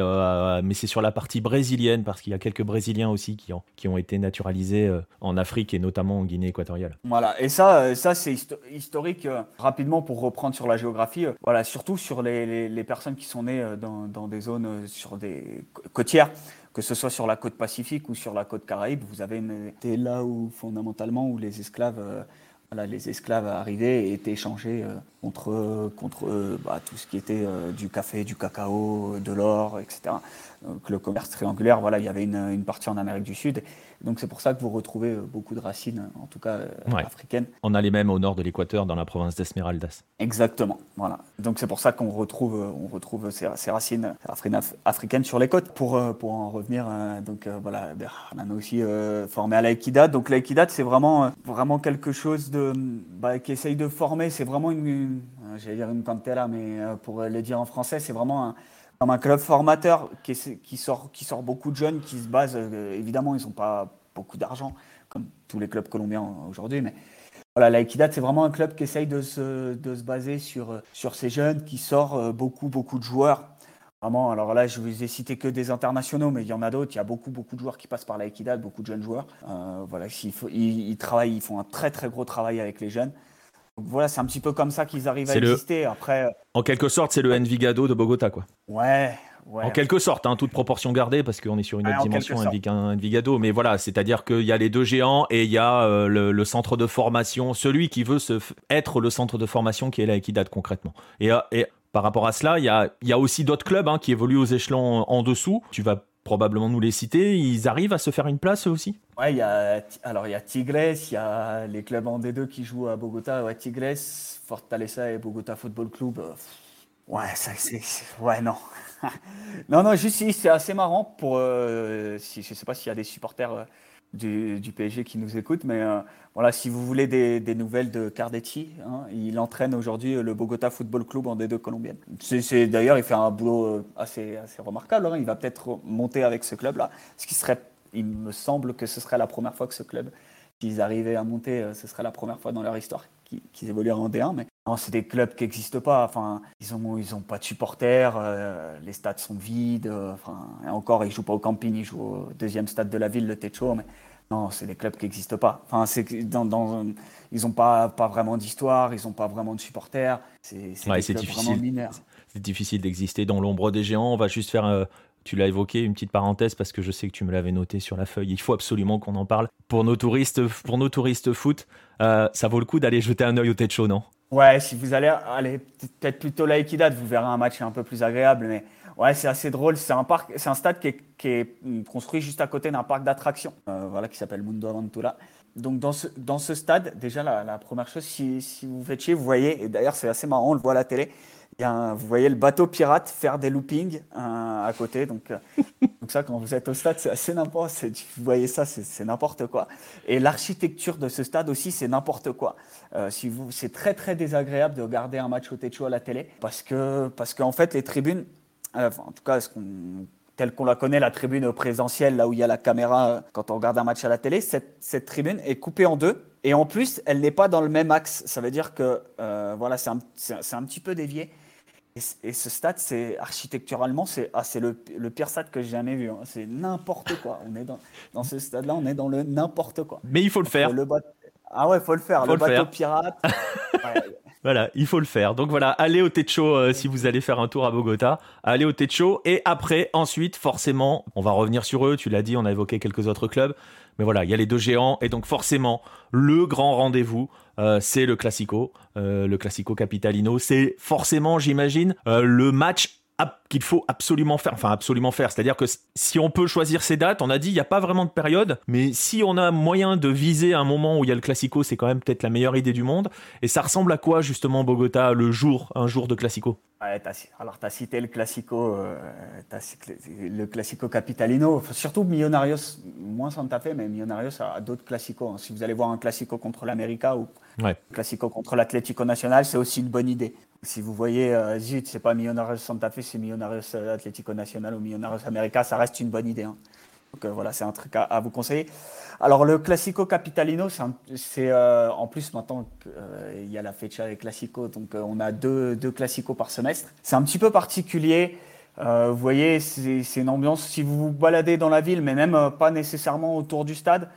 mais c'est sur la partie brésilienne parce qu'il y a quelques Brésiliens aussi qui ont, qui ont été naturalisés en Afrique et notamment en Guinée équatoriale. Voilà, et ça, ça c'est historique. rapidement, pour reprendre sur la géographie, voilà, surtout sur les, les, personnes qui sont nées dans, dans des zones, sur des côtière, que ce soit sur la côte Pacifique ou sur la côte Caraïbe, vous avez été là où fondamentalement où les esclaves, euh, les esclaves arrivaient et étaient échangés euh, contre, contre euh, bah, tout ce qui était du café, du cacao, de l'or, etc. Donc le commerce triangulaire, voilà, il y avait une, une partie en Amérique du Sud donc c'est pour ça que vous retrouvez euh, beaucoup de racines, en tout cas euh, africaines. On a les mêmes au nord de l'Équateur, dans la province d'Esmeraldas. Exactement, voilà. Donc c'est pour ça qu'on retrouve, euh, on retrouve ces, racines africaines sur les côtes. Pour, pour en revenir, donc voilà, on a aussi formé à l'Aïkidad. Donc l'Aïkidad, c'est vraiment, vraiment quelque chose de, bah, qui essaye de former. C'est vraiment une, j'allais dire une cantera, mais pour le dire en français, c'est vraiment un comme un club formateur qui, sort, qui sort beaucoup de jeunes, qui se base, euh, évidemment, ils n'ont pas beaucoup d'argent, comme tous les clubs colombiens aujourd'hui, mais voilà, la Equidad, c'est vraiment un club qui essaye de se, de se baser sur, euh, sur ces jeunes, qui sort euh, beaucoup, beaucoup de joueurs. Vraiment, alors là, je vous ai cité que des internationaux, mais il y en a d'autres. Il y a beaucoup, beaucoup de joueurs qui passent par la Equidad, beaucoup de jeunes joueurs. voilà, ils, ils, travaillent, ils font un très, très gros travail avec les jeunes. Donc voilà, c'est un petit peu comme ça qu'ils arrivent à exister. Après, en quelque sorte, c'est le Envigado de Bogota, quoi. Ouais, en quelque sorte, hein, toute proportion gardée, parce qu'on est sur une autre dimension, un Vigado. Mais voilà, c'est-à-dire qu'il y a les deux géants et il y a euh, le, centre de formation, celui qui veut se être le centre de formation qui est là et qui date concrètement. Et, euh, et par rapport à cela, il y a, y a aussi d'autres clubs hein, qui évoluent aux échelons en dessous. Tu vas probablement nous les citer. Ils arrivent à se faire une place eux aussi? Ouais, alors il y a Tigres, il y a les clubs en D2 qui jouent à Bogota. Ouais, Tigres, Fortaleza et Bogota Football Club. Ouais, ça, c'est. Ouais, non. non, non, juste c'est assez marrant pour. Euh, je ne sais pas s'il y a des supporters euh, du, PSG qui nous écoutent, mais euh, voilà, si vous voulez des, nouvelles de Cardetti, hein, il entraîne aujourd'hui le Bogota Football Club en D2 colombienne. C'est, d'ailleurs, il fait un boulot assez, assez remarquable. Hein. Il va peut-être monter avec ce club-là. Ce qui serait, il me semble que ce serait la première fois que ce club, s'ils arrivaient à monter, ce serait la première fois dans leur histoire qu'ils évolueraient en D1. Mais c'est des clubs qui n'existent pas. Enfin, ils n'ont ils ont pas de supporters, euh, les stades sont vides. Euh, enfin, et encore, ils ne jouent pas au camping, ils jouent au deuxième stade de la ville, le Techo. Mais non, c'est des clubs qui n'existent pas. Enfin, c'est dans, dans, ils n'ont pas, pas vraiment d'histoire, ils n'ont pas vraiment de supporters. C'est ouais, difficile. C'est difficile d'exister dans l'ombre des géants. On va juste faire. Euh, tu l'as évoqué, une petite parenthèse parce que je sais que tu me l'avais noté sur la feuille. Il faut absolument qu'on en parle. Pour nos touristes, pour nos touristes foot, ça vaut le coup d'aller jeter un œil au Techo, non? Ouais, si vous allez aller peut-être plutôt là Equidad, vous verrez un match un peu plus agréable. Mais ouais, c'est assez drôle. C'est un parc, c'est un stade qui est, construit juste à côté d'un parc d'attractions, euh, voilà, qui s'appelle Mundo Aventura. Donc dans ce, dans ce stade, déjà la, la première chose, si, vous faites vous voyez, et d'ailleurs c'est assez marrant, on le voit à la télé, vous voyez le bateau pirate faire des loopings euh, à côté. Donc, euh, donc, ça, quand vous êtes au stade, c'est assez n'importe Vous voyez ça, c'est n'importe quoi. Et l'architecture de ce stade aussi, c'est n'importe quoi. Euh, si vous, c'est très très désagréable de regarder un match au Techo à la télé parce que parce qu'en fait les tribunes, en tout cas, ce qu'on telle qu'on la connaît, la tribune présentielle, là où il y a la caméra quand on regarde un match à la télé, cette, cette tribune est coupée en deux. Et en plus, elle n'est pas dans le même axe. Ça veut dire que voilà, c'est un, un, petit peu dévié. Et, ce stade, c'est architecturalement, c'est ah, le, le, pire stade que j'ai jamais vu. Hein. C'est n'importe quoi. On est dans, dans ce stade-là, on est dans le n'importe quoi. Mais il faut le faire. Le Ah ouais, il faut le faire. le, bateau pirate. Voilà, il faut le faire. Donc voilà, allez au Techo euh, si vous allez faire un tour à Bogota. Allez au Techo et après, ensuite, forcément, on va revenir sur eux. Tu l'as dit, on a évoqué quelques autres clubs. Mais voilà, il y a les deux géants et donc forcément, le grand rendez-vous, euh, c'est le Classico, euh, le Classico Capitalino. C'est forcément, j'imagine, le match qu'il faut absolument faire, enfin absolument faire, c'est-à-dire que si on peut choisir ces dates, on a dit il n'y a pas vraiment de période, mais si on a moyen de viser un moment où il y a le Classico, c'est quand même peut-être la meilleure idée du monde. Et ça ressemble à quoi justement Bogota le jour, un jour de Classico? Alors, tu as cité le Classico, euh, le Classico Capitalino, surtout Millonarios, moins Santa Fe, mais Millonarios a, d'autres Classicos. Hein. Si vous allez voir un Classico contre l'América ou un Classico contre l'Atlético Nacional, c'est aussi une bonne idée. Si vous voyez, euh, zut, c'est pas Millonarios Santa Fe, c'est Millonarios Atlético Nacional ou Millonarios América, ça reste une bonne idée. Hein. Donc euh, voilà, c'est un truc à, vous conseiller. Alors le Classico Capitalino, c'est euh, en plus maintenant qu'il y a la fecha des Classico, donc on a deux, deux Classicos par semestre. C'est un petit peu particulier. Vous voyez, c'est une ambiance, si vous vous baladez dans la ville, mais même pas nécessairement autour du stade,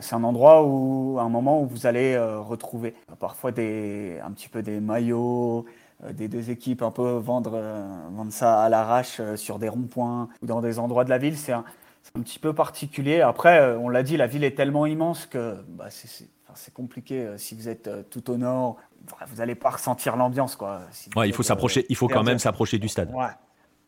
c'est un endroit où, un moment où vous allez retrouver parfois des, un petit peu des maillots, euh, des deux équipes, un peu vendre, euh, vendre ça à l'arrache euh, sur des ronds-points ou dans des endroits de la ville. C'est un, un, petit peu particulier. Après, on l'a dit, la ville est tellement immense que bah, c'est compliqué. Si vous êtes tout au nord, vous n'allez pas ressentir l'ambiance. Quoi. ouais, il faut s'approcher. il faut quand même s'approcher du stade. Ouais.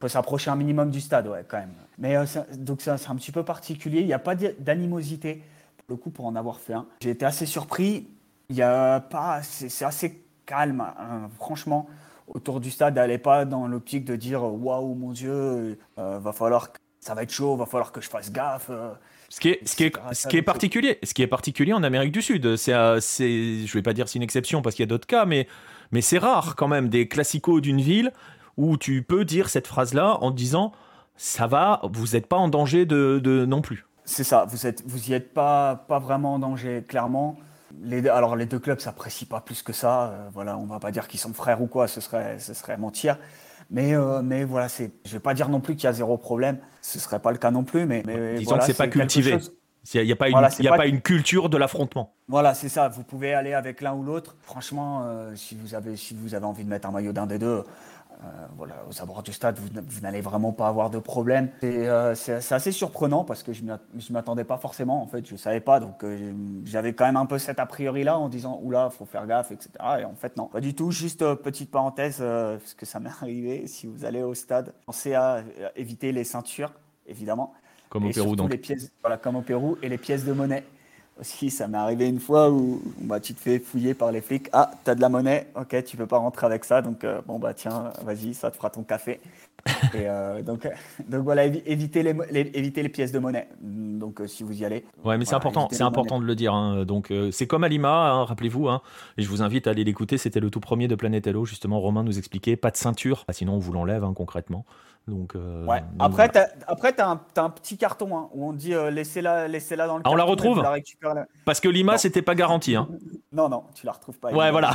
Faut s'approcher un minimum du stade, ouais, quand même. Mais donc c'est un petit peu particulier. Il n'y a pas d'animosité, pour le coup, pour en avoir fait un. J'ai été assez surpris. Il y a pas, c'est assez calme, hein, franchement. Autour du stade, n'allez pas dans l'optique de dire waouh mon Dieu, euh, va falloir ça va être chaud, va falloir que je fasse gaffe. Euh. Ce qui est, ce qui est, ce qui est particulier, ce qui est particulier en Amérique du Sud, euh, c'est, je vais pas dire c'est une exception parce qu'il y a d'autres cas, mais, mais c'est rare quand même des classicos d'une ville où tu peux dire cette phrase-là en disant ça va, vous n'êtes pas en danger de, de non plus. C'est ça, vous êtes, vous y êtes pas, pas vraiment en danger, clairement. Les, alors les deux clubs s'apprécient pas plus que ça. Euh, voilà, on va pas dire qu'ils sont frères ou quoi, ce serait, ce serait mentir. Mais, euh, mais voilà, c'est, je vais pas dire non plus qu'il y a zéro problème. Ce serait pas le cas non plus. Mais, mais disons que c'est pas cultivé. Il n'y a, pas, une, y a pas, une culture de l'affrontement. Voilà, c'est ça. Vous pouvez aller avec l'un ou l'autre. Franchement, euh, si, vous avez, si vous avez envie de mettre un maillot d'un des deux, voilà, aux abords du stade, vous, n'allez vraiment pas avoir de problème. C'est assez surprenant parce que je ne m'attendais pas forcément. En fait, je ne savais pas. Donc, j'avais quand même un peu cet a priori-là en disant Oula, faut faire gaffe, etc. Et en fait, non, pas du tout. Juste petite parenthèse, parce que ça m'est arrivé. Si vous allez au stade, pensez à éviter les ceintures, évidemment. Comme au Pérou, donc. Les pièces, voilà, comme au Pérou et les pièces de monnaie aussi, ça m'est arrivé une fois où bah, tu te fais fouiller par les flics. Ah, tu as de la monnaie, ok, tu peux pas rentrer avec ça, donc euh, bon, bah tiens, vas-y, ça te fera ton café. Et euh, donc, donc voilà, évitez les, pièces de monnaie. Donc euh, si vous y allez. Ouais, mais c'est important, c'est important de le dire. Hein. Donc c'est comme Alima, hein, rappelez-vous, hein. et je vous invite à aller l'écouter. C'était le tout premier de Planète Hello, justement. Romain nous expliquait pas de ceinture, ah, sinon on vous l'enlève concrètement. Donc, ouais. Après, tu as, un petit carton hein, où on dit laissez-la laissez -la dans le ah, On la retrouve Parce que Lima, c'était pas garanti. Hein. non, non, tu la retrouves pas. Ouais, voilà.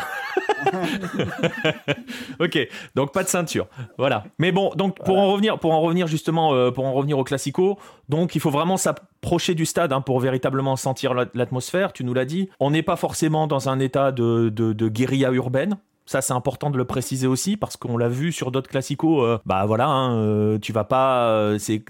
ok, donc pas de ceinture. Voilà. Mais bon, donc pour en revenir, pour en revenir justement, euh, pour en revenir au classico, donc il faut vraiment s'approcher du stade hein, pour véritablement sentir l'atmosphère. Tu nous l'as dit. On n'est pas forcément dans un état de, de, guérilla urbaine. Ça, c'est important de le préciser aussi parce qu'on l'a vu sur d'autres classicos. Euh, bah voilà, hein, euh, tu vas pas, c'est,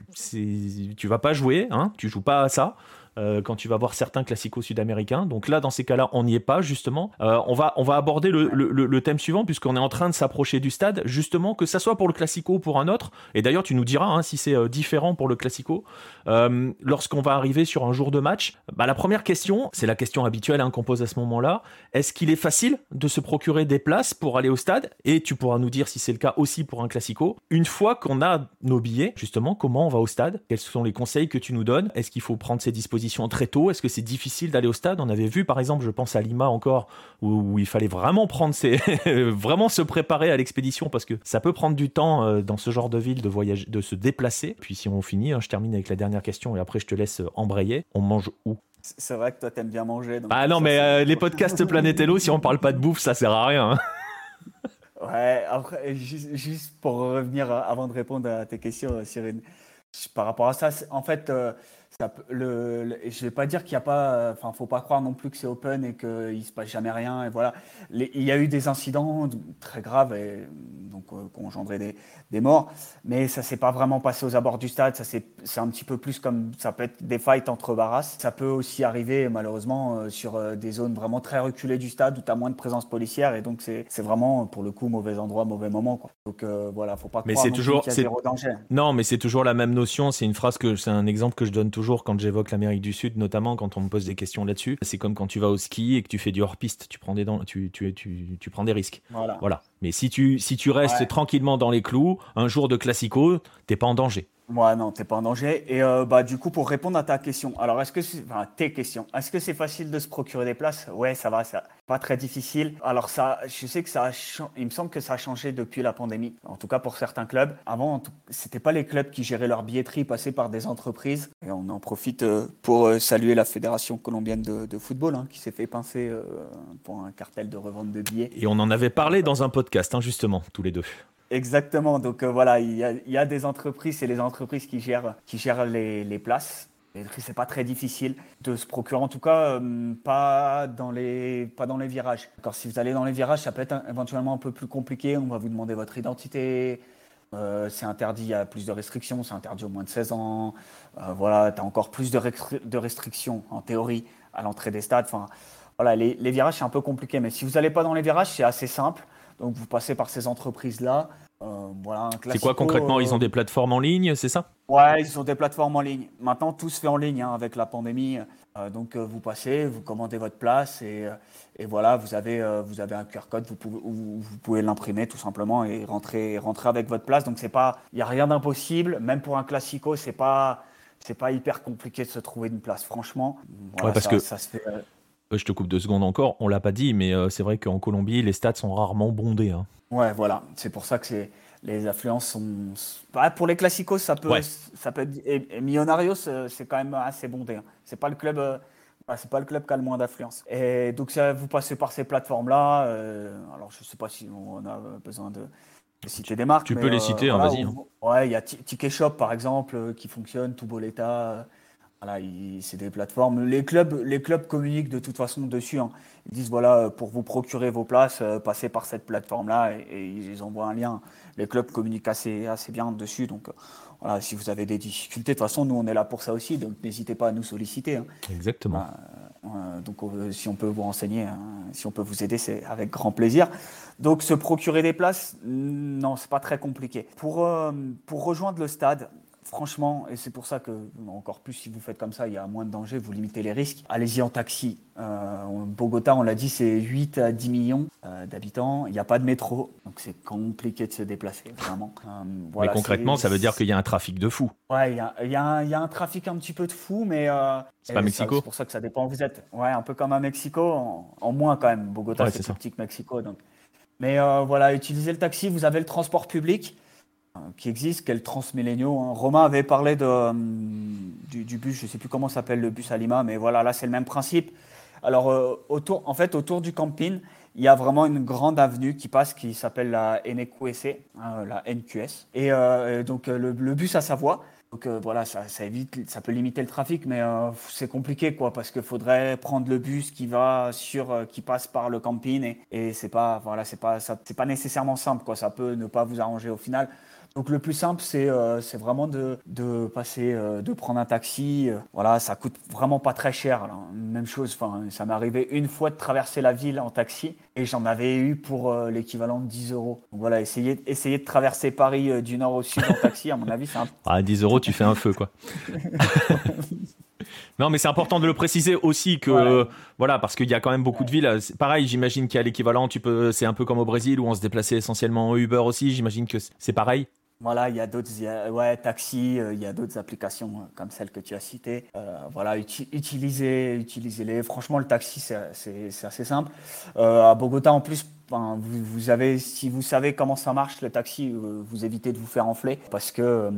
tu vas pas jouer, hein, tu joues pas à ça. Euh, quand tu vas voir certains classicos sud-américains. Donc là, dans ces cas-là, on n'y est pas, justement. Euh, on, va, on va aborder le, le, thème suivant, puisqu'on est en train de s'approcher du stade, justement, que ça soit pour le classico ou pour un autre. Et d'ailleurs, tu nous diras hein, si c'est euh, différent pour le classico. Lorsqu'on va arriver sur un jour de match, bah, la première question, c'est la question habituelle hein, qu'on pose à ce moment-là. Est-ce qu'il est facile de se procurer des places pour aller au stade? Et tu pourras nous dire si c'est le cas aussi pour un classico. Une fois qu'on a nos billets, justement, comment on va au stade? Quels sont les conseils que tu nous donnes? Est-ce qu'il faut prendre ses dispositions très tôt Est-ce que c'est difficile d'aller au stade? On avait vu par exemple, je pense à Lima encore, où, il fallait vraiment prendre ses... vraiment se préparer à l'expédition parce que ça peut prendre du temps euh, dans ce genre de ville de voyager, de se déplacer. Puis si on finit, hein, je termine avec la dernière question et après je te laisse embrayer. On mange où? C'est vrai que toi t'aimes bien manger. ah non, mais euh, les podcasts Planétello, si on parle pas de bouffe, ça sert à rien. Hein. Ouais, après, juste, pour revenir avant de répondre à tes questions, Cyrine, par rapport à ça, en fait, euh, ça, le, je vais pas dire qu'il n'y a pas, enfin, faut pas croire non plus que c'est open et qu'il se passe jamais rien. Et voilà, il y a eu des incidents très graves et donc euh, qui ont engendré des, des, morts, mais ça s'est pas vraiment passé aux abords du stade. Ça c'est un petit peu plus comme ça peut être des fights entre barrasses. Ça peut aussi arriver malheureusement euh, sur euh, des zones vraiment très reculées du stade où tu as moins de présence policière et donc c'est vraiment pour le coup mauvais endroit, mauvais moment. Quoi. Donc voilà, faut pas croire mais c'est toujours, danger. Non, mais c'est toujours la même notion. C'est une phrase que c'est un exemple que je donne toujours quand j'évoque l'Amérique du Sud, notamment quand on me pose des questions là-dessus. C'est comme quand tu vas au ski et que tu fais du hors-piste, tu prends des tu, tu, tu, tu, prends des risques. Voilà. voilà. Mais si tu, si tu restes tranquillement dans les clous, un jour de classico, t'es pas en danger. Moi, non, t'es pas en danger. Et euh, bah, du coup, pour répondre à ta question, alors est-ce que, enfin, tes questions, est-ce que c'est facile de se procurer des places? Ouais, ça va, ça pas très difficile. Alors ça, je sais que ça, a, il me semble que ça a changé depuis la pandémie. En tout cas pour certains clubs. Avant, c'était pas les clubs qui géraient leur billetterie, passaient par des entreprises. Et on en profite euh, pour euh, saluer la fédération colombienne de, football, hein, qui s'est fait pincer pour un cartel de revente de billets. Et on en avait parlé dans un podcast, hein, justement, tous les deux. Exactement. Donc euh, voilà, il y, a, des entreprises, c'est les entreprises qui gèrent, qui gèrent les, les places. C'est pas très difficile de se procurer, en tout cas euh, pas dans les pas dans les virages. Si vous allez dans les virages, ça peut être éventuellement un peu plus compliqué. On va vous demander votre identité. Euh, c'est interdit, il y a plus de restrictions, c'est interdit au moins de 16 ans. voilà, tu as encore plus de, de, restrictions en théorie à l'entrée des stades. Enfin, voilà, les, les virages, c'est un peu compliqué. Mais si vous n'allez pas dans les virages, c'est assez simple. Donc vous passez par ces entreprises-là. Euh, voilà, c'est quoi concrètement? Ils ont euh, des plateformes en ligne, c'est ça? Ouais, ils ont des plateformes en ligne. Maintenant, tout se fait en ligne hein, avec la pandémie. Euh, donc vous passez, vous commandez votre place et, et voilà, vous avez, vous avez un QR code, vous pouvez, vous pouvez l'imprimer tout simplement et rentrer, rentrer avec votre place. Donc c'est pas, il n'y a rien d'impossible. Même pour un classico, c'est pas, c'est pas hyper compliqué de se trouver une place, franchement. ouais, parce que ça se fait. Euh, je te coupe deux secondes encore, on l'a pas dit, mais euh, c'est vrai qu'en Colombie, les stades sont rarement bondés. Hein. Ouais, voilà, c'est pour ça que les affluences sont. Bah, pour les classicos, ça peut, ça peut être. Et, Millonarios, c'est quand même assez bondé. Hein. C'est pas le club. Euh, bah, c'est pas le club qui a le moins d'affluence. Et donc, ça, vous passez par ces plateformes-là. alors, je sais pas si on a besoin de, citer des marques. Tu peux les citer, hein, vas-y. Ouais, il y a Ticket Shop, par exemple, qui fonctionne, l'état Voilà, c'est des plateformes. Les clubs, les clubs communiquent de toute façon dessus. Hein. Ils disent voilà, pour vous procurer vos places, passez par cette plateforme-là et, ils envoient un lien. Les clubs communiquent assez, assez bien dessus. Donc voilà, si vous avez des difficultés, de toute façon, nous on est là pour ça aussi. Donc n'hésitez pas à nous solliciter. Hein. Exactement. donc si on peut vous renseigner, hein, si on peut vous aider, c'est avec grand plaisir. Donc se procurer des places, non, c'est pas très compliqué. Pour, pour rejoindre le stade, franchement, et c'est pour ça que, encore plus si vous faites comme ça, il y a moins de danger, vous limitez les risques. Allez-y en taxi. Euh, Bogota, on l'a dit, c'est 8 à 10 millions euh, d'habitants. Il n'y a pas de métro, donc c'est compliqué de se déplacer, vraiment. Euh, mais concrètement, ça veut dire qu'il y a un trafic de fou. Ouais, il y a, un trafic un petit peu de fou, mais. c'est pas Mexico C'est pour ça que ça dépend où vous êtes. Ouais, un peu comme à Mexico, en, moins quand même. Bogota, c'est plus petit que Mexico. Donc. Mais voilà, utilisez le taxi, vous avez le transport public qui existe, quel Transmillenniaux. Hein. Romain avait parlé de, euh, du, bus, je ne sais plus comment s'appelle le bus à Lima, mais voilà, là c'est le même principe. Alors, euh, autour, en fait, autour du camping, il y a vraiment une grande avenue qui passe qui s'appelle la NQS, hein, la NQS. Et euh, donc, le, bus a sa voie. Donc voilà, ça, évite, ça peut limiter le trafic, mais c'est compliqué quoi, parce qu'il faudrait prendre le bus qui va sur, qui passe par le camping et, et c'est pas, voilà, c'est pas, pas nécessairement simple quoi. Ça peut ne pas vous arranger au final. Donc le plus simple, c'est euh, vraiment de, de passer, euh, de prendre un taxi. Euh, voilà, ça coûte vraiment pas très cher. Même chose, ça m'est arrivé une fois de traverser la ville en taxi et j'en avais eu pour l'équivalent de 10 euros. Donc voilà, essayer, essayer de traverser Paris du nord au sud en taxi, à mon avis, c'est un... Ah, 10 euros, tu fais un feu, quoi. Non, mais c'est important de le préciser aussi que voilà, parce qu'il y a quand même beaucoup de villes. Pareil, j'imagine qu'il y a l'équivalent. Tu peux, c'est un peu comme au Brésil où on se déplaçait essentiellement en Uber aussi. J'imagine que c'est pareil. Voilà, il y a d'autres, ouais, taxi, euh, il y a d'autres applications euh, comme celle que tu as citée. Euh, voilà, utilisez, utilisez-les. Franchement, le taxi, c'est assez simple. à Bogota, en plus, vous, avez, si vous savez comment ça marche, le taxi, vous évitez de vous faire enfler parce que,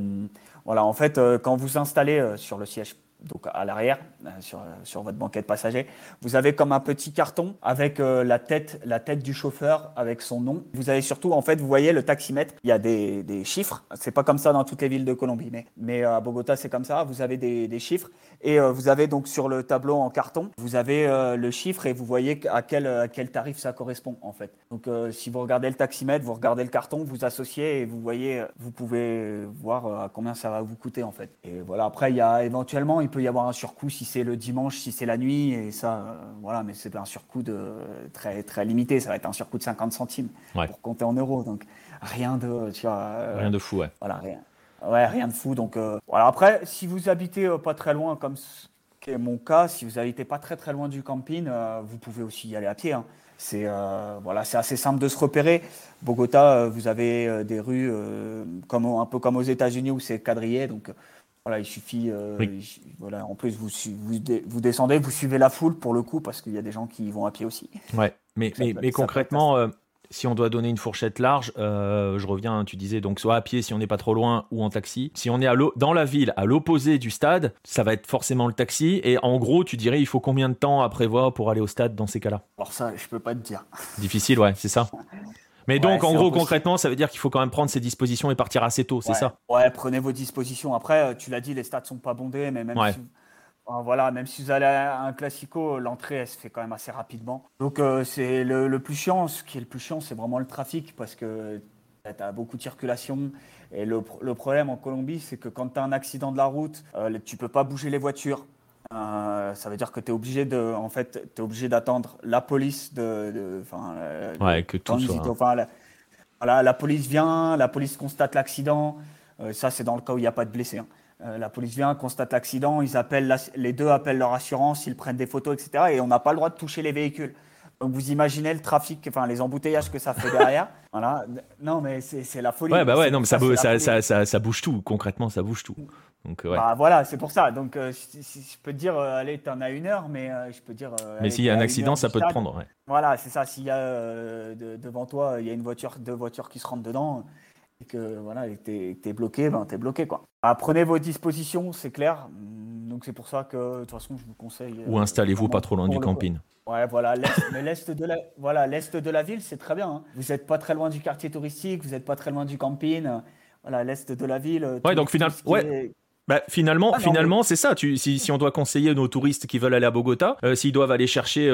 voilà, en fait, quand vous installez sur le siège donc à l'arrière, euh, sur, sur, votre banquette passager. Vous avez comme un petit carton avec euh, la, tête, la tête du chauffeur, avec son nom. Vous avez surtout, en fait, vous voyez le taximètre, il y a des, des chiffres. C'est pas comme ça dans toutes les villes de Colombie, mais, mais à Bogota, c'est comme ça. Vous avez des, des chiffres. Et euh, vous avez donc sur le tableau en carton, vous avez le chiffre et vous voyez à quel, à quel tarif ça correspond, en fait. Donc si vous regardez le taximètre, vous regardez le carton, vous associez et vous voyez, vous pouvez voir à combien ça va vous coûter, en fait. Et voilà, après, il y a éventuellement, il peut y avoir un surcoût si c'est le dimanche, si c'est la nuit, et ça, euh, voilà, mais c'est un surcoût de, très, très limité, ça va être un surcoût de 50 centimes pour compter en euros, donc rien de, tu vois, euh, rien de fou, ouais. Voilà, rien, ouais, rien de fou, donc euh, voilà. Après, si vous habitez pas très loin, comme est mon cas, si vous habitez pas très très loin du camping, vous pouvez aussi y aller à pied. Hein. C'est voilà, c'est assez simple de se repérer. Bogota, vous avez des rues comme un peu comme aux États-Unis où c'est quadrillé, donc voilà, il suffit. Euh, voilà, en plus, vous, vous, vous, descendez, vous suivez la foule pour le coup, parce qu'il y a des gens qui vont à pied aussi. Ouais, mais, mais, concrètement, euh, si on doit donner une fourchette large, euh, je reviens, tu disais donc soit à pied si on n'est pas trop loin ou en taxi. Si on est à dans la ville, à l'opposé du stade, ça va être forcément le taxi. Et en gros, tu dirais, il faut combien de temps à prévoir pour aller au stade dans ces cas-là? Alors ça, je peux pas te dire. Difficile, ouais, c'est ça. Mais donc, en gros, concrètement, ça veut dire qu'il faut quand même prendre ses dispositions et partir assez tôt, c'est ça Ouais, prenez vos dispositions. Après, euh, tu l'as dit, les stades sont pas bondés, mais même si, voilà, même si vous allez à un classico, l'entrée, elle se fait quand même assez rapidement. Donc, euh, c'est le, plus chiant. Ce qui est le plus chiant, c'est vraiment le trafic, parce que tu as beaucoup de circulation. Et le, problème en Colombie, c'est que quand tu as un accident de la route, euh, tu peux pas bouger les voitures. Euh, ça veut dire que tu es obligé de, en fait, es obligé d'attendre la police de, enfin, euh, ouais, que tout soit... enfin, la, voilà, la police vient, la police constate l'accident. Euh, ça, c'est dans le cas où il n'y a pas de blessés. Hein. la police vient, constate l'accident, ils appellent les deux appellent leur assurance, ils prennent des photos, etc. Et on n'a pas le droit de toucher les véhicules. Donc vous imaginez le trafic, enfin les embouteillages que ça fait derrière. voilà. Non, mais c'est la folie. Ouais, bah ouais, non, mais ça, ça, ça, ça, bouge tout. Concrètement, ça bouge tout. Donc, ouais. bah, voilà, c'est pour ça. Donc, euh, si, je peux te dire, euh, allez, t'en as une heure, mais euh, je peux dire. mais s'il y a un accident, ça peut te prendre. Ouais. Voilà, c'est ça. S'il y a devant toi, il y a une voiture, deux voitures qui se rentrent dedans, et que voilà, t'es es bloqué, ben t'es bloqué quoi. Ah, prenez vos dispositions, c'est clair. Donc c'est pour ça que de toute façon, je vous conseille. Ou installez-vous pas trop loin du camping. Ouais, voilà, l'est de la, voilà, l'est de la ville, c'est très bien. Hein. Vous n'êtes pas très loin du quartier touristique, vous n'êtes pas très loin du camping. Voilà, l'est de la ville. Ouais, donc finalement, ouais. bah, finalement, ah, finalement c'est ça. Tu, si, si, on doit conseiller nos touristes qui veulent aller à Bogota, s'ils doivent aller chercher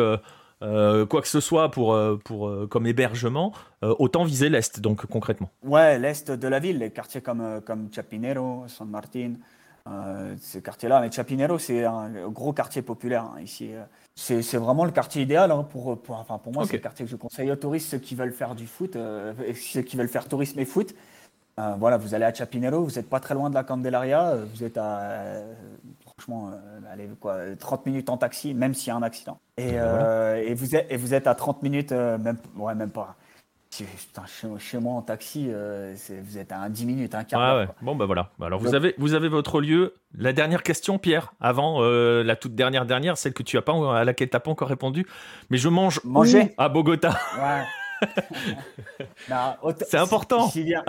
quoi que ce soit pour, pour, comme hébergement, autant viser l'Est, donc concrètement. Ouais, l'Est de la ville, les quartiers comme, comme Chapinero, San Martin, ces quartiers-là. Mais Chapinero, c'est un gros quartier populaire hein, ici. C'est vraiment le quartier idéal hein, pour, pour, enfin, pour moi. C'est le quartier que je conseille aux touristes, ceux qui veulent faire du foot, ceux qui veulent faire tourisme et foot. Euh, voilà, vous allez à Chapinero, vous n'êtes pas très loin de la Candelaria, euh, vous êtes à euh, franchement allez, quoi, 30 minutes en taxi, même s'il y a un accident. Et, et, vous, êtes, et vous êtes à 30 minutes, même, ouais, même pas. Chez, moi en taxi, vous êtes à 10 minutes, un quart d'heure. Bon, ben voilà. Bah, alors, vous, avez, vous avez votre lieu. La dernière question, Pierre, avant la toute dernière dernière, celle que tu as pas, à laquelle tu n'as pas encore répondu. Mais je mange Manger. à Bogota. Ouais. c'est important. Si, bien,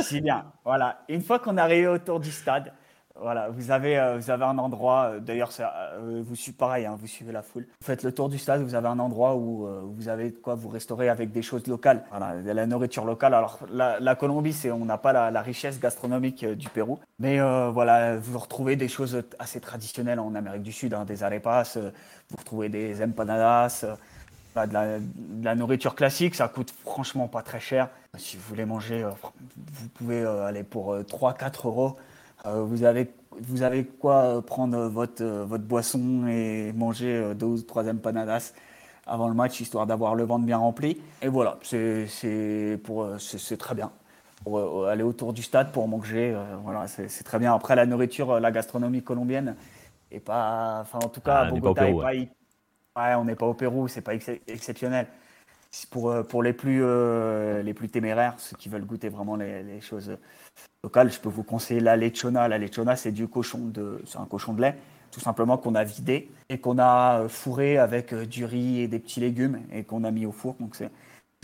si bien. Voilà. Une fois qu'on arrive autour du stade, voilà, vous avez, euh, vous avez un endroit. Euh, d'ailleurs, euh, vous suivez pareil, hein, vous suivez la foule. Vous faites le tour du stade, vous avez un endroit où vous avez quoi vous restaurer avec des choses locales. Voilà, la nourriture locale. Alors, la, Colombie, c'est, on n'a pas la, richesse gastronomique du Pérou, mais voilà, vous retrouvez des choses assez traditionnelles en Amérique du Sud, hein, des arepas, vous retrouvez des empanadas de, la, nourriture classique, ça coûte franchement pas très cher. Si vous voulez manger, vous pouvez aller pour 3-4 euh, euros. Vous, avez, vous avez quoi prendre votre, votre boisson et manger deux ou trois empanadas avant le match, histoire d'avoir le ventre bien rempli? Et voilà, c'est très bien. Pour aller autour du stade pour manger, voilà, c'est très bien. Après, la nourriture, la gastronomie colombienne, et pas, enfin en tout cas, ah, Bogota n'est pas, Ouais, on n'est pas au Pérou, c'est pas exceptionnel. Pour, euh, pour les, plus, euh, les plus téméraires, ceux qui veulent goûter vraiment les, choses locales, je peux vous conseiller la lechona. La lechona, c'est du cochon de, c'est un cochon de lait, tout simplement qu'on a vidé et qu'on a euh, fourré avec du riz et des petits légumes et qu'on a mis au four.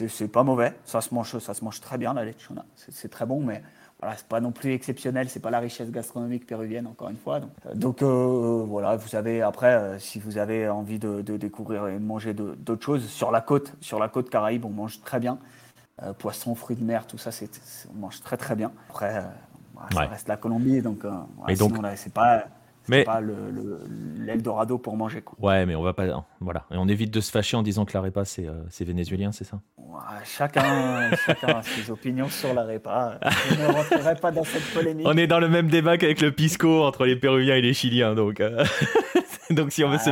C'est, pas mauvais, ça se mange, ça se mange très bien la lechona. C'est, très bon, mais voilà, c'est pas non plus exceptionnel, c'est pas la richesse gastronomique péruvienne, encore une fois. Donc, euh, euh, voilà, vous avez après, euh, si vous avez envie de, découvrir et de manger d'autres choses, sur la côte, sur la côte Caraïbe, on mange très bien. poissons, fruits de mer, tout ça, c'est, on mange très très bien. Après, ça reste la Colombie, donc, Mais donc... c'est pas mais pas l'Eldorado pour manger. Quoi. Ouais, mais on va pas. Voilà. Et on évite de se fâcher en disant que l'arepa, c'est euh, vénézuélien, c'est ça? Chacun, chacun a ses opinions sur l'arepa. Je ne rentrerai pas dans cette polémique. On est dans le même débat qu'avec le pisco entre les Péruviens et les Chiliens. Donc, euh, Donc si on, veut se,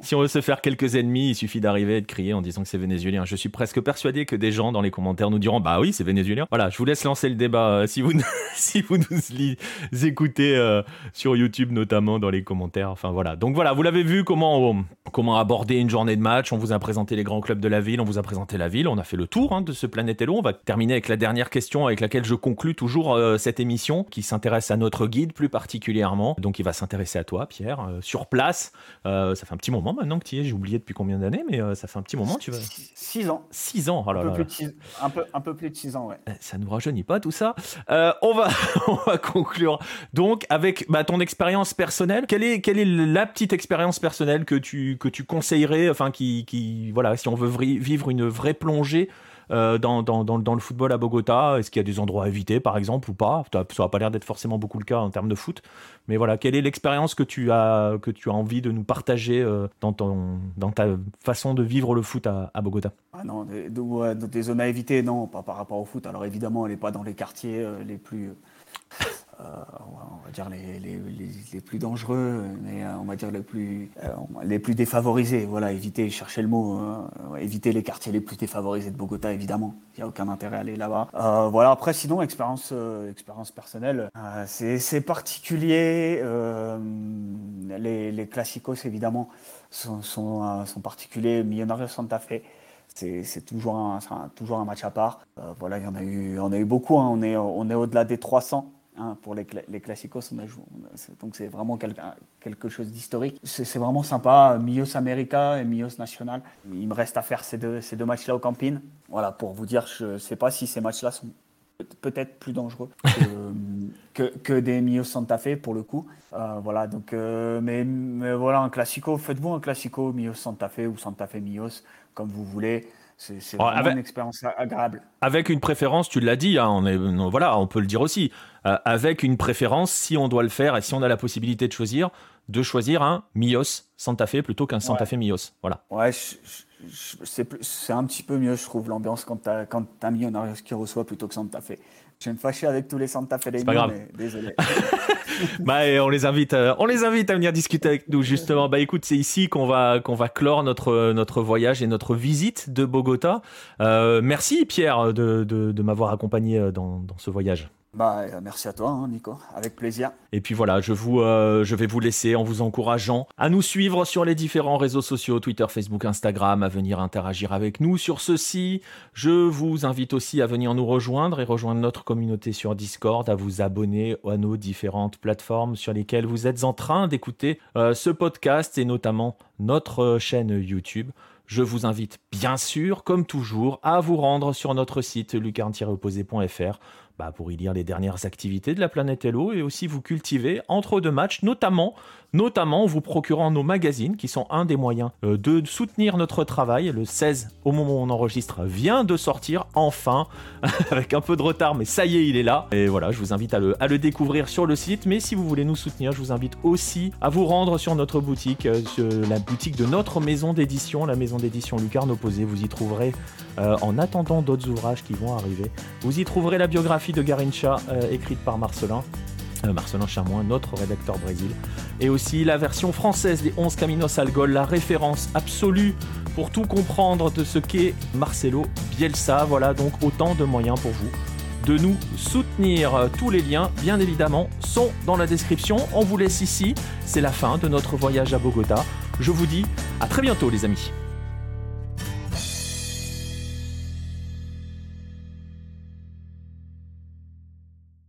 si on veut se faire quelques ennemis, il suffit d'arriver et de crier en disant que c'est vénézuélien. Je suis presque persuadé que des gens dans les commentaires nous diront bah oui, c'est vénézuélien. Voilà, je vous laisse lancer le débat euh, si vous si vous nous écoutez euh, sur YouTube notamment dans les commentaires. Enfin voilà. Donc voilà, vous l'avez vu comment comment aborder une journée de match. On vous a présenté les grands clubs de la ville, on vous a présenté la ville, on a fait le tour hein, de ce Planétello. On va terminer avec la dernière question avec laquelle je conclus toujours euh, cette émission qui s'intéresse à notre guide plus particulièrement. Donc il va s'intéresser à toi, Pierre, sur place. Euh, ça fait un petit moment maintenant que tu y es. J'ai oublié depuis combien d'années, mais euh, ça fait un petit moment. Tu vas. 6 ans. 6 ans. Oh un, peu plus de six, un, peu, un peu plus de 6 ans, ouais. Eh, ça nous rajeunit pas tout ça. Euh, on, va, on va conclure donc avec bah, ton expérience personnelle. Quelle est, quelle est la petite expérience personnelle que tu, que tu conseillerais, enfin, qui, qui, voilà, si on veut vivre une vraie plongée euh, dans, le football à Bogota Est-ce qu'il y a des endroits à éviter, par exemple, ou pas? Ça n'a pas l'air d'être forcément beaucoup le cas en termes de foot. Mais voilà, quelle est l'expérience que, tu as, que tu as envie de nous partager euh, dans, ta façon de vivre le foot à, Bogota? Ah Non, des, des, zones à éviter, non, pas par rapport au foot. Alors évidemment, elle n'est pas dans les quartiers euh, les plus on va dire les, les, plus dangereux, mais euh, on va dire les plus, euh, les plus défavorisés. Voilà, éviter, chercher le mot, éviter les quartiers les plus défavorisés de Bogota, évidemment. Il n'y a aucun intérêt à aller là-bas. voilà, après, sinon, expérience, expérience personnelle, c'est particulier. les, les classicos, évidemment, sont, sont, sont particuliers. Millonarios Santa Fe c'est toujours un, toujours un match à part. voilà, il y en a eu, on a eu beaucoup. Hein. On est, on est au-delà des 300 Hein, pour les, les classicos, on a joué, donc c'est vraiment quelque, quelque chose d'historique. C'est vraiment sympa, Mios America et Mios National. Il me reste à faire ces deux, ces deux matchs-là au camping. Voilà, pour vous dire, je ne sais pas si ces matchs-là sont peut-être plus dangereux que, que, des Mios Santa Fe pour le coup. Euh, voilà, donc, euh, mais, mais, voilà, un classico, faites-vous un classico Mios Santa Fe ou Santa Fe Mios, comme vous voulez. C'est vraiment une expérience agréable. Avec une préférence, tu l'as dit, hein, on est, voilà, on peut le dire aussi, euh, avec une préférence, si on doit le faire et si on a la possibilité de choisir, de choisir un Mios Santa Fe plutôt qu'un Santa Fe Mios. Voilà. Ouais, c'est un petit peu mieux, je trouve, l'ambiance quand tu as, as Millonarios qui reçoit plutôt que Santa Fe. Je vais me fâcher avec tous les Santa Fe mais désolé. bah, on les invite, euh, on les invite à venir discuter avec nous justement. Bah écoute, c'est ici qu'on va qu'on va clore notre notre voyage et notre visite de Bogota. Euh, merci Pierre de, de, de m'avoir accompagné euh, dans, dans ce voyage. Bah, euh, merci à toi, hein, Nico, avec plaisir. Et puis voilà, je, vous, euh, je vais vous laisser en vous encourageant à nous suivre sur les différents réseaux sociaux, Twitter, Facebook, Instagram, à venir interagir avec nous sur ceci. Je vous invite aussi à venir nous rejoindre et rejoindre notre communauté sur Discord, à vous abonner à nos différentes plateformes sur lesquelles vous êtes en train d'écouter euh, ce podcast et notamment notre chaîne YouTube. Je vous invite bien sûr, comme toujours, à vous rendre sur notre site lucarne-opposé.fr bah, pour y lire les dernières activités de la planète Hello et aussi vous cultiver entre deux matchs, notamment, notamment en vous procurant nos magazines qui sont un des moyens euh, de soutenir notre travail. Le 16, au moment où on enregistre, vient de sortir enfin, avec un peu de retard, mais ça y est, il est là. Et voilà, je vous invite à le, à le découvrir sur le site. Mais si vous voulez nous soutenir, je vous invite aussi à vous rendre sur notre boutique, euh, sur la boutique de notre maison d'édition, la maison d'édition Lucarne Opposé. Vous y trouverez, euh, en attendant d'autres ouvrages qui vont arriver, vous y trouverez la biographie de Garincha, euh, écrite par Marcelin. Euh, Marcelin Chamoin, notre rédacteur Brésil. Et aussi la version française des 11 Caminos al Gol, la référence absolue pour tout comprendre de ce qu'est Marcelo Bielsa. Voilà donc autant de moyens pour vous de nous soutenir. Tous les liens, bien évidemment, sont dans la description. On vous laisse ici. C'est la fin de notre voyage à Bogota. Je vous dis à très bientôt les amis.